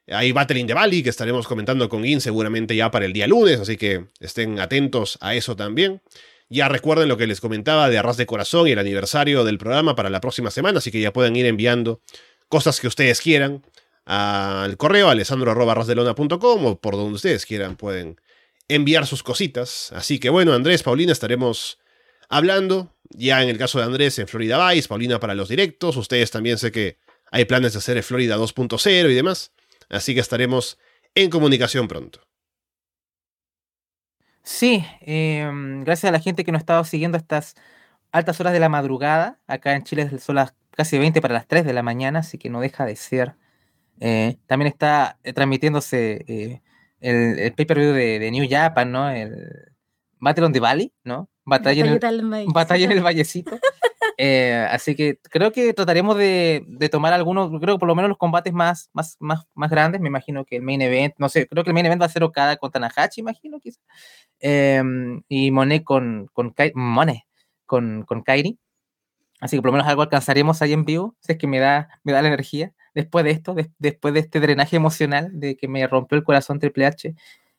Hay Battle in the Valley que estaremos comentando con Gin seguramente ya para el día lunes, así que estén atentos a eso también. Ya recuerden lo que les comentaba de Arras de Corazón y el aniversario del programa para la próxima semana, así que ya pueden ir enviando cosas que ustedes quieran al correo alessandro.arrasdelona.com o por donde ustedes quieran pueden enviar sus cositas. Así que bueno, Andrés, Paulina, estaremos hablando ya en el caso de Andrés en Florida Vice, Paulina para los directos, ustedes también sé que hay planes de hacer Florida 2.0 y demás. Así que estaremos en comunicación pronto. Sí, em, gracias a la gente que nos ha estado siguiendo estas altas horas de la madrugada. Acá en Chile son las casi 20 para las 3 de la mañana, así que no deja de ser. Eh, también está eh, transmitiéndose eh, el, pay-per-view de, New Japan, ¿no? El Battle on the Valley, ¿no? Batalla, en el, batalla en el Vallecito. Eh, así que creo que trataremos de, de, tomar algunos, creo que por lo menos los combates más, más, más, más grandes. Me imagino que el main event, no sé, creo que el main event va a ser Okada con Tanahashi, imagino quizás. Eh, y Monet con, con, Monet con, con Kairi. Así que por lo menos algo alcanzaremos ahí en vivo, si es que me da, me da la energía después de esto, después de este drenaje emocional de que me rompió el corazón Triple H.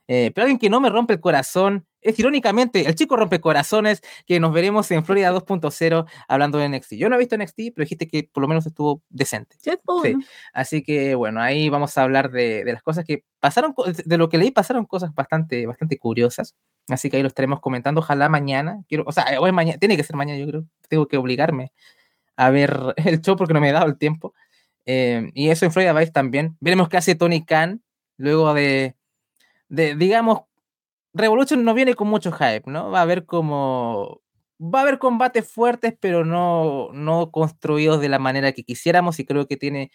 Eh, pero alguien que no me rompe el corazón es irónicamente el chico rompe corazones que nos veremos en Florida 2.0 hablando de NXT. Yo no he visto NXT, pero dijiste que por lo menos estuvo decente. Sí, Así que bueno, ahí vamos a hablar de, de, las cosas que pasaron, de lo que leí pasaron cosas bastante, bastante curiosas. Así que ahí lo estaremos comentando. Ojalá mañana, quiero, o sea, hoy mañana, tiene que ser mañana, yo creo. Tengo que obligarme a ver *laughs* el show porque no me he dado el tiempo. Eh, y eso en Florida Vice también. Veremos qué hace Tony Khan luego de, de, digamos, Revolution no viene con mucho hype, ¿no? Va a haber como. Va a haber combates fuertes, pero no, no construidos de la manera que quisiéramos. Y creo que tiene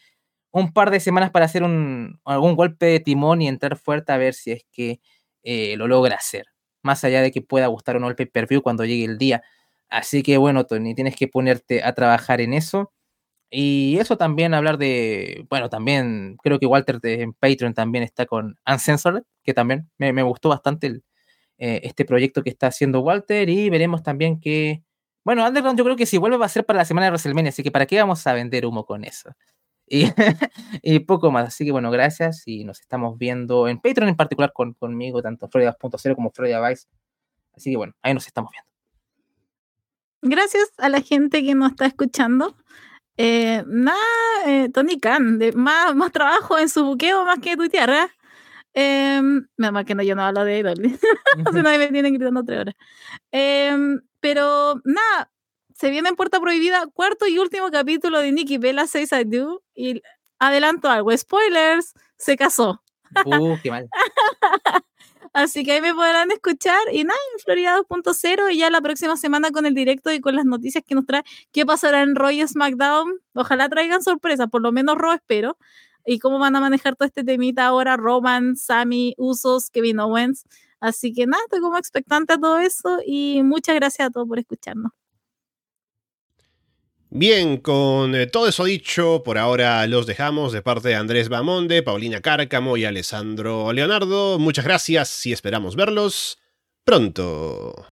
un par de semanas para hacer un, algún golpe de timón y entrar fuerte a ver si es que eh, lo logra hacer. Más allá de que pueda gustar o no el pay per view cuando llegue el día. Así que bueno, Tony, tienes que ponerte a trabajar en eso. Y eso también hablar de, bueno, también creo que Walter de, en Patreon también está con Uncensored, que también me, me gustó bastante el, eh, este proyecto que está haciendo Walter y veremos también que, bueno, Underground yo creo que si vuelve va a ser para la semana de WrestleMania, así que ¿para qué vamos a vender humo con eso? Y, *laughs* y poco más, así que bueno, gracias y nos estamos viendo en Patreon en particular con, conmigo, tanto Florida.0 como Florida Vice. Así que bueno, ahí nos estamos viendo. Gracias a la gente que nos está escuchando. Eh, nada, eh, Tony Khan, de, más, más trabajo en su buqueo más que tuitear, ¿eh? Eh, más que no, yo no hablo de idol. *laughs* si no, me vienen gritando tres horas. Eh, pero nada, se viene en Puerta Prohibida, cuarto y último capítulo de Nikki Bella Says I Do. Y adelanto algo, spoilers, se casó. Uh, qué mal. *laughs* Así que ahí me podrán escuchar. Y nada, en Florida 2.0 y ya la próxima semana con el directo y con las noticias que nos trae. ¿Qué pasará en Roy SmackDown? Ojalá traigan sorpresa, por lo menos Ro espero. Y cómo van a manejar todo este temita ahora, Roman, Sammy, Usos, Kevin Owens. Así que nada, estoy como expectante a todo eso y muchas gracias a todos por escucharnos. Bien, con eh, todo eso dicho, por ahora los dejamos de parte de Andrés Bamonde, Paulina Cárcamo y Alessandro Leonardo. Muchas gracias y esperamos verlos pronto.